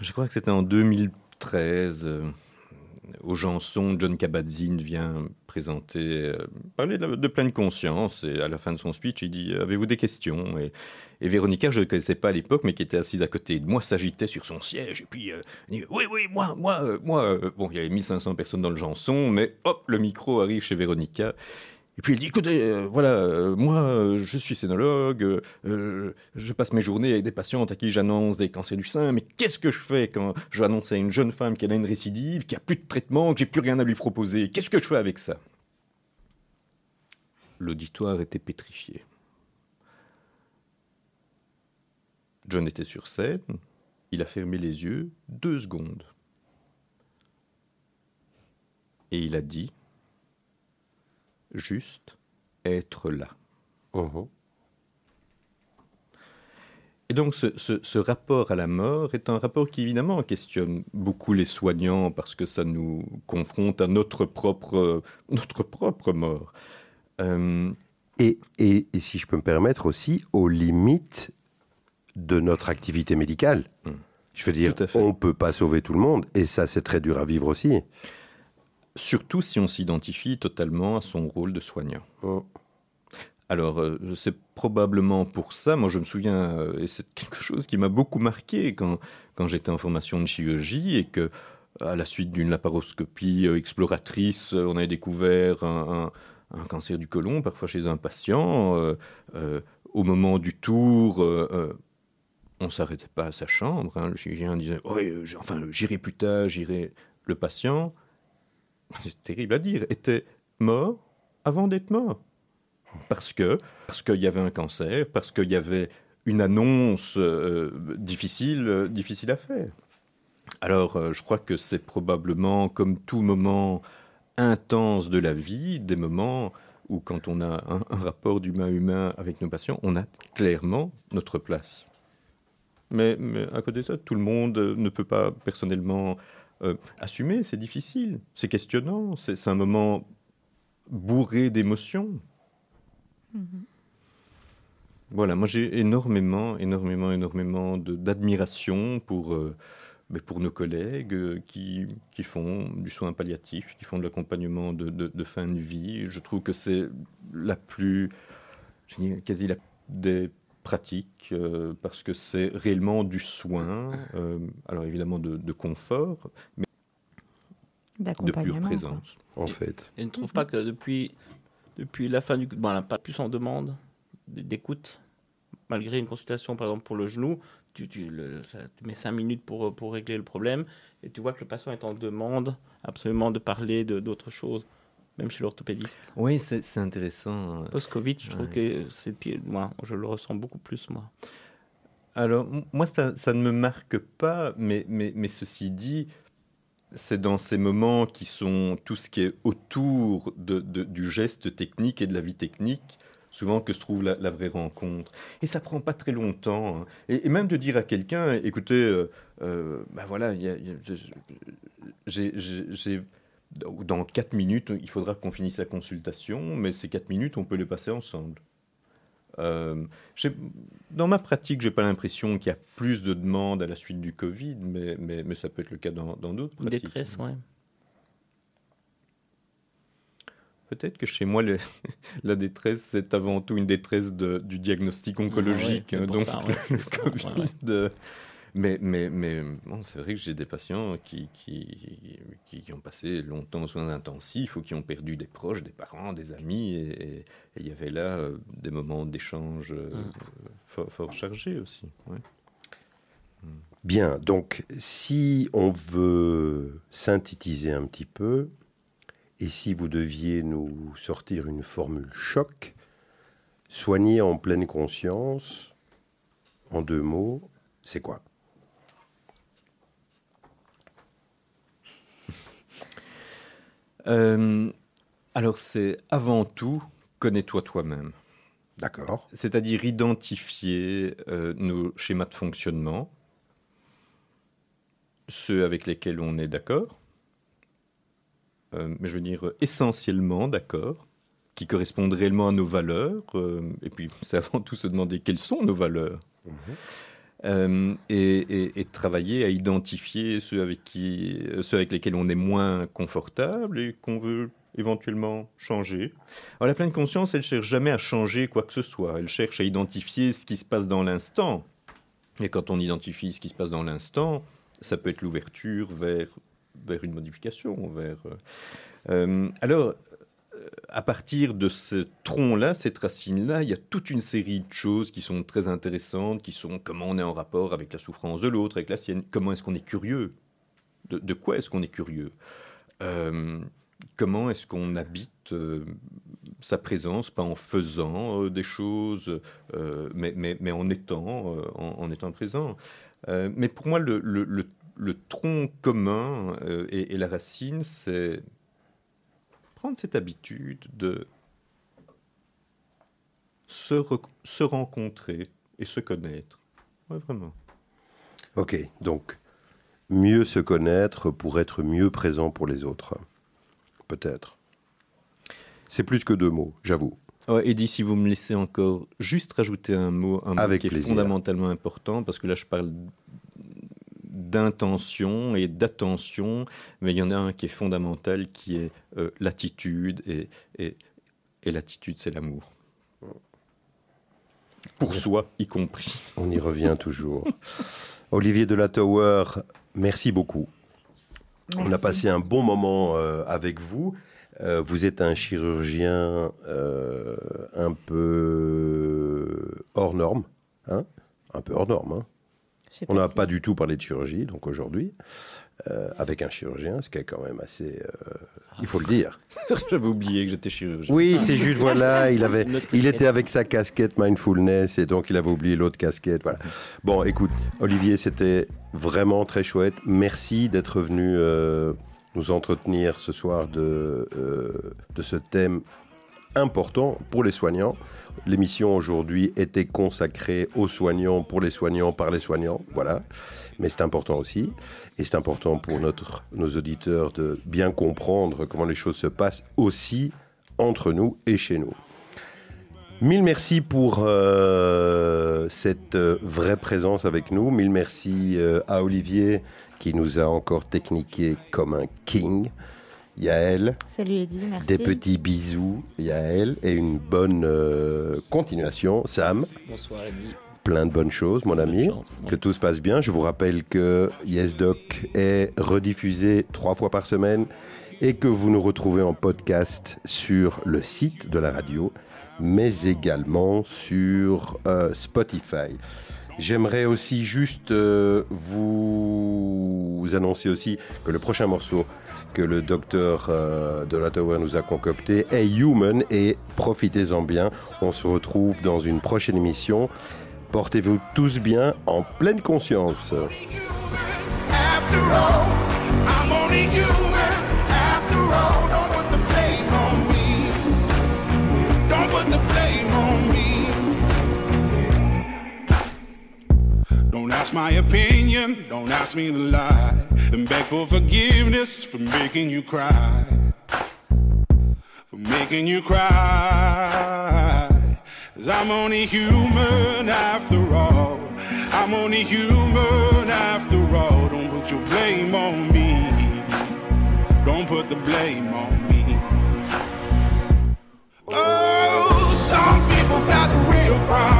Speaker 4: Je crois que c'était en 2013. Euh, au Janson, John Kabat-Zinn vient présenter, euh, parler de, pleine conscience. Et à la fin de son speech, il dit Avez-vous des questions? Et, Véronica, je ne connaissais pas à l'époque, mais qui était assise à côté de moi, s'agitait sur son siège. Et puis, euh, dit, Oui, oui, moi, moi, euh, moi. euh, bon, il y avait 1500 personnes dans le Janson, mais hop, le micro arrive chez Véronica. Et puis elle dit, écoutez, euh, voilà, euh, moi, euh, je suis scénologue, je passe mes journées avec des patientes à qui j'annonce des cancers du sein, mais qu'est-ce que je fais quand j'annonce à une jeune femme qu'elle a une récidive, qu'il n'y a plus de traitement, que j'ai plus rien à lui proposer? Qu'est-ce que je fais avec ça? L'auditoire était pétrifié. John était sur scène, il a fermé les yeux deux secondes. et il a dit juste être là.
Speaker 1: Mhm.
Speaker 4: Et donc ce, ce- ce rapport à la mort est un rapport qui évidemment questionne beaucoup les soignants parce que ça nous confronte à notre propre, notre propre mort. Euh,
Speaker 1: Et, et- et si je peux me permettre aussi, aux limites de notre activité médicale.
Speaker 4: Mm.
Speaker 1: Je veux dire, on ne peut pas sauver tout le monde, et ça, c'est très dur à vivre aussi.
Speaker 4: Surtout si on s'identifie totalement à son rôle de soignant.
Speaker 1: Mm.
Speaker 4: Alors, euh, c'est probablement pour ça, moi je me souviens, euh, et c'est quelque chose qui m'a beaucoup marqué quand, quand j'étais en formation de chirurgie et que, à la suite d'une laparoscopie euh, exploratrice, on avait découvert un, un- un cancer du côlon, parfois chez un patient. euh, euh, au moment du tour, euh, on ne s'arrêtait pas à sa chambre. hein. le chirurgien disait j'- enfin, j'irai plus tard, j'irai. Le patient, c'est terrible à dire, était mort avant d'être mort. Parce que parce qu'il y avait un cancer, parce qu'il y avait une annonce euh, difficile, euh, difficile à faire. Alors, euh, je crois que c'est probablement, comme tout moment intense de la vie, des moments où, quand on a un, rapport d'humain-humain avec nos patients, on a clairement notre place. Mais, mais à côté de ça, tout le monde ne peut pas personnellement euh, assumer, c'est difficile, c'est questionnant, c'est un moment bourré d'émotions. Voilà, moi j'ai énormément, énormément, énormément d'admiration pour, euh, pour nos collègues euh, qui, qui font du soin palliatif, qui font de l'accompagnement de, de- de fin de vie. Je trouve que c'est la plus, je dirais quasi la des pratiques, euh, parce que c'est réellement du soin, euh, alors évidemment de, de confort, mais de pure
Speaker 2: quoi.
Speaker 4: présence.
Speaker 1: En fait.
Speaker 3: Et ne trouve pas que depuis, depuis la fin du... Bon, elle n'a pas plus en demande d'écoute, malgré une consultation, par exemple, pour le genou, tu, tu, le- ça- tu mets cinq minutes pour, pour régler le problème, et tu vois que le patient est en demande absolument de parler de- d'autre chose, même chez l'orthopédiste.
Speaker 4: Oui, c'est intéressant.
Speaker 3: Post-Covid, je trouve que c'est pire. Moi, je le ressens beaucoup plus, moi.
Speaker 4: Alors, moi, ça, ça ne me marque pas, mais, mais, mais ceci dit, c'est dans ces moments qui sont tout ce qui est autour de, de- du geste technique et de la vie technique, souvent que se trouve la, la vraie rencontre. Et ça prend pas très longtemps. hein. Et, et même de dire à quelqu'un, écoutez, euh, euh, ben voilà, j'ai- dans quatre minutes, il faudra qu'on finisse la consultation, mais ces quatre minutes, on peut les passer ensemble. Euh, dans ma pratique, j'ai pas l'impression qu'il y a plus de demandes à la suite du Covid, mais, mais, mais ça peut être le cas dans d'autres pratiques.
Speaker 3: détresse, ouais.
Speaker 4: Peut-être que chez moi, la détresse, c'est avant tout une détresse de- du diagnostic oncologique.
Speaker 3: Ah ouais, c'est pour
Speaker 4: donc,
Speaker 3: ça, ouais.
Speaker 4: le Covid.
Speaker 3: ouais.
Speaker 4: Mais, mais, mais bon, c'est vrai que j'ai des patients qui, qui, qui, qui ont passé longtemps aux soins intensifs ou qui ont perdu des proches, des parents, des amis. Et il y avait là euh, des moments d'échange euh,
Speaker 3: Mm.
Speaker 4: fort, fort chargés aussi. ouais.
Speaker 1: Bien, donc si on veut synthétiser un petit peu, et si vous deviez nous sortir une formule choc, soigner en pleine conscience, en deux mots, c'est quoi?
Speaker 4: Euh, alors, c'est avant tout, connais-toi toi-même.
Speaker 1: D'accord
Speaker 4: C'est-à-dire identifier euh, nos schémas de fonctionnement, ceux avec lesquels on est d'accord, euh, mais je veux dire essentiellement d'accord, qui correspondent réellement à nos valeurs, et puis c'est avant tout se demander quelles sont nos valeurs. Euh, et, travailler à identifier ceux avec, qui, ceux avec lesquels on est moins confortable et qu'on veut éventuellement changer. Alors la pleine conscience, elle cherche jamais à changer quoi que ce soit. Elle cherche à identifier ce qui se passe dans l'instant. Et quand on identifie ce qui se passe dans l'instant, ça peut être l'ouverture vers, vers une modification. Vers, euh, euh, alors, à partir de ce tronc-là, cette racine-là, il y a toute une série de choses qui sont très intéressantes, qui sont comment on est en rapport avec la souffrance de l'autre, avec la sienne, comment est-ce qu'on est curieux, de, quoi est-ce qu'on est curieux, Euh, comment est-ce qu'on habite euh, sa présence, pas en faisant euh, des choses, euh, mais, en étant, euh, en, étant présent. Euh, mais pour moi, le, tronc commun euh, et la racine, c'est prendre cette habitude de se, re- se rencontrer et se connaître. Ouais, vraiment.
Speaker 1: Ok, donc mieux se connaître pour être mieux présent pour les autres. Peut-être. C'est plus que deux mots, j'avoue.
Speaker 4: Ouais, Eddie, si vous me laissez encore juste rajouter un mot, un mot
Speaker 1: Avec
Speaker 4: qui est fondamentalement important, parce que là je parle d'intention et d'attention, mais il y en a un qui est fondamental, qui est euh, l'attitude, et, et, et l'attitude c'est l'amour. Pour soi y compris.
Speaker 1: On y revient toujours. Olivier de la Tower, merci beaucoup. On a passé un bon moment euh, avec vous. Euh, vous êtes un chirurgien euh, un peu hors norme. hein? Un peu hors norme. hein? On n'a pas du tout parlé de chirurgie, donc aujourd'hui, euh, avec un chirurgien, ce qui est quand même assez... euh, il faut le dire.
Speaker 4: J'avais oublié que j'étais chirurgien.
Speaker 1: Oui, c'est juste, voilà, il, avait, il était avec sa casquette mindfulness et donc il avait oublié l'autre casquette. Voilà. Bon, écoute, Olivier, c'était vraiment très chouette. Merci d'être venu euh, nous entretenir ce soir de, euh, de ce thème important pour les soignants. L'émission aujourd'hui était consacrée aux soignants, pour les soignants, par les soignants. Voilà. Mais c'est important aussi. Et c'est important pour notre, nos auditeurs de bien comprendre comment les choses se passent aussi entre nous et chez nous. Mille merci pour euh, cette euh, vraie présence avec nous. Mille merci euh, à Olivier qui nous a encore techniqué comme un king. Yael,
Speaker 2: Salut Eddy, merci.
Speaker 1: des petits bisous, Yael, et une bonne euh, continuation. Sam,
Speaker 3: Bonsoir, Eddie.
Speaker 1: plein de bonnes choses, mon ami. Que tout se passe bien. Je vous rappelle que YesDoc est rediffusé trois fois par semaine et que vous nous retrouvez en podcast sur le site de la radio, mais également sur euh, Spotify. J'aimerais aussi juste euh, vous annoncer aussi que le prochain morceau que le docteur euh, de la Tower nous a concocté est Human et profitez-en bien. On se retrouve dans une prochaine émission. Portez-vous tous bien en pleine conscience.
Speaker 6: Ask my opinion. Don't ask me to lie. And beg for forgiveness for making you cry. For making you cry. Cause I'm only human after all. I'm only human after all. Don't put your blame on me. Don't put the blame on me. Oh, some people got the real problem.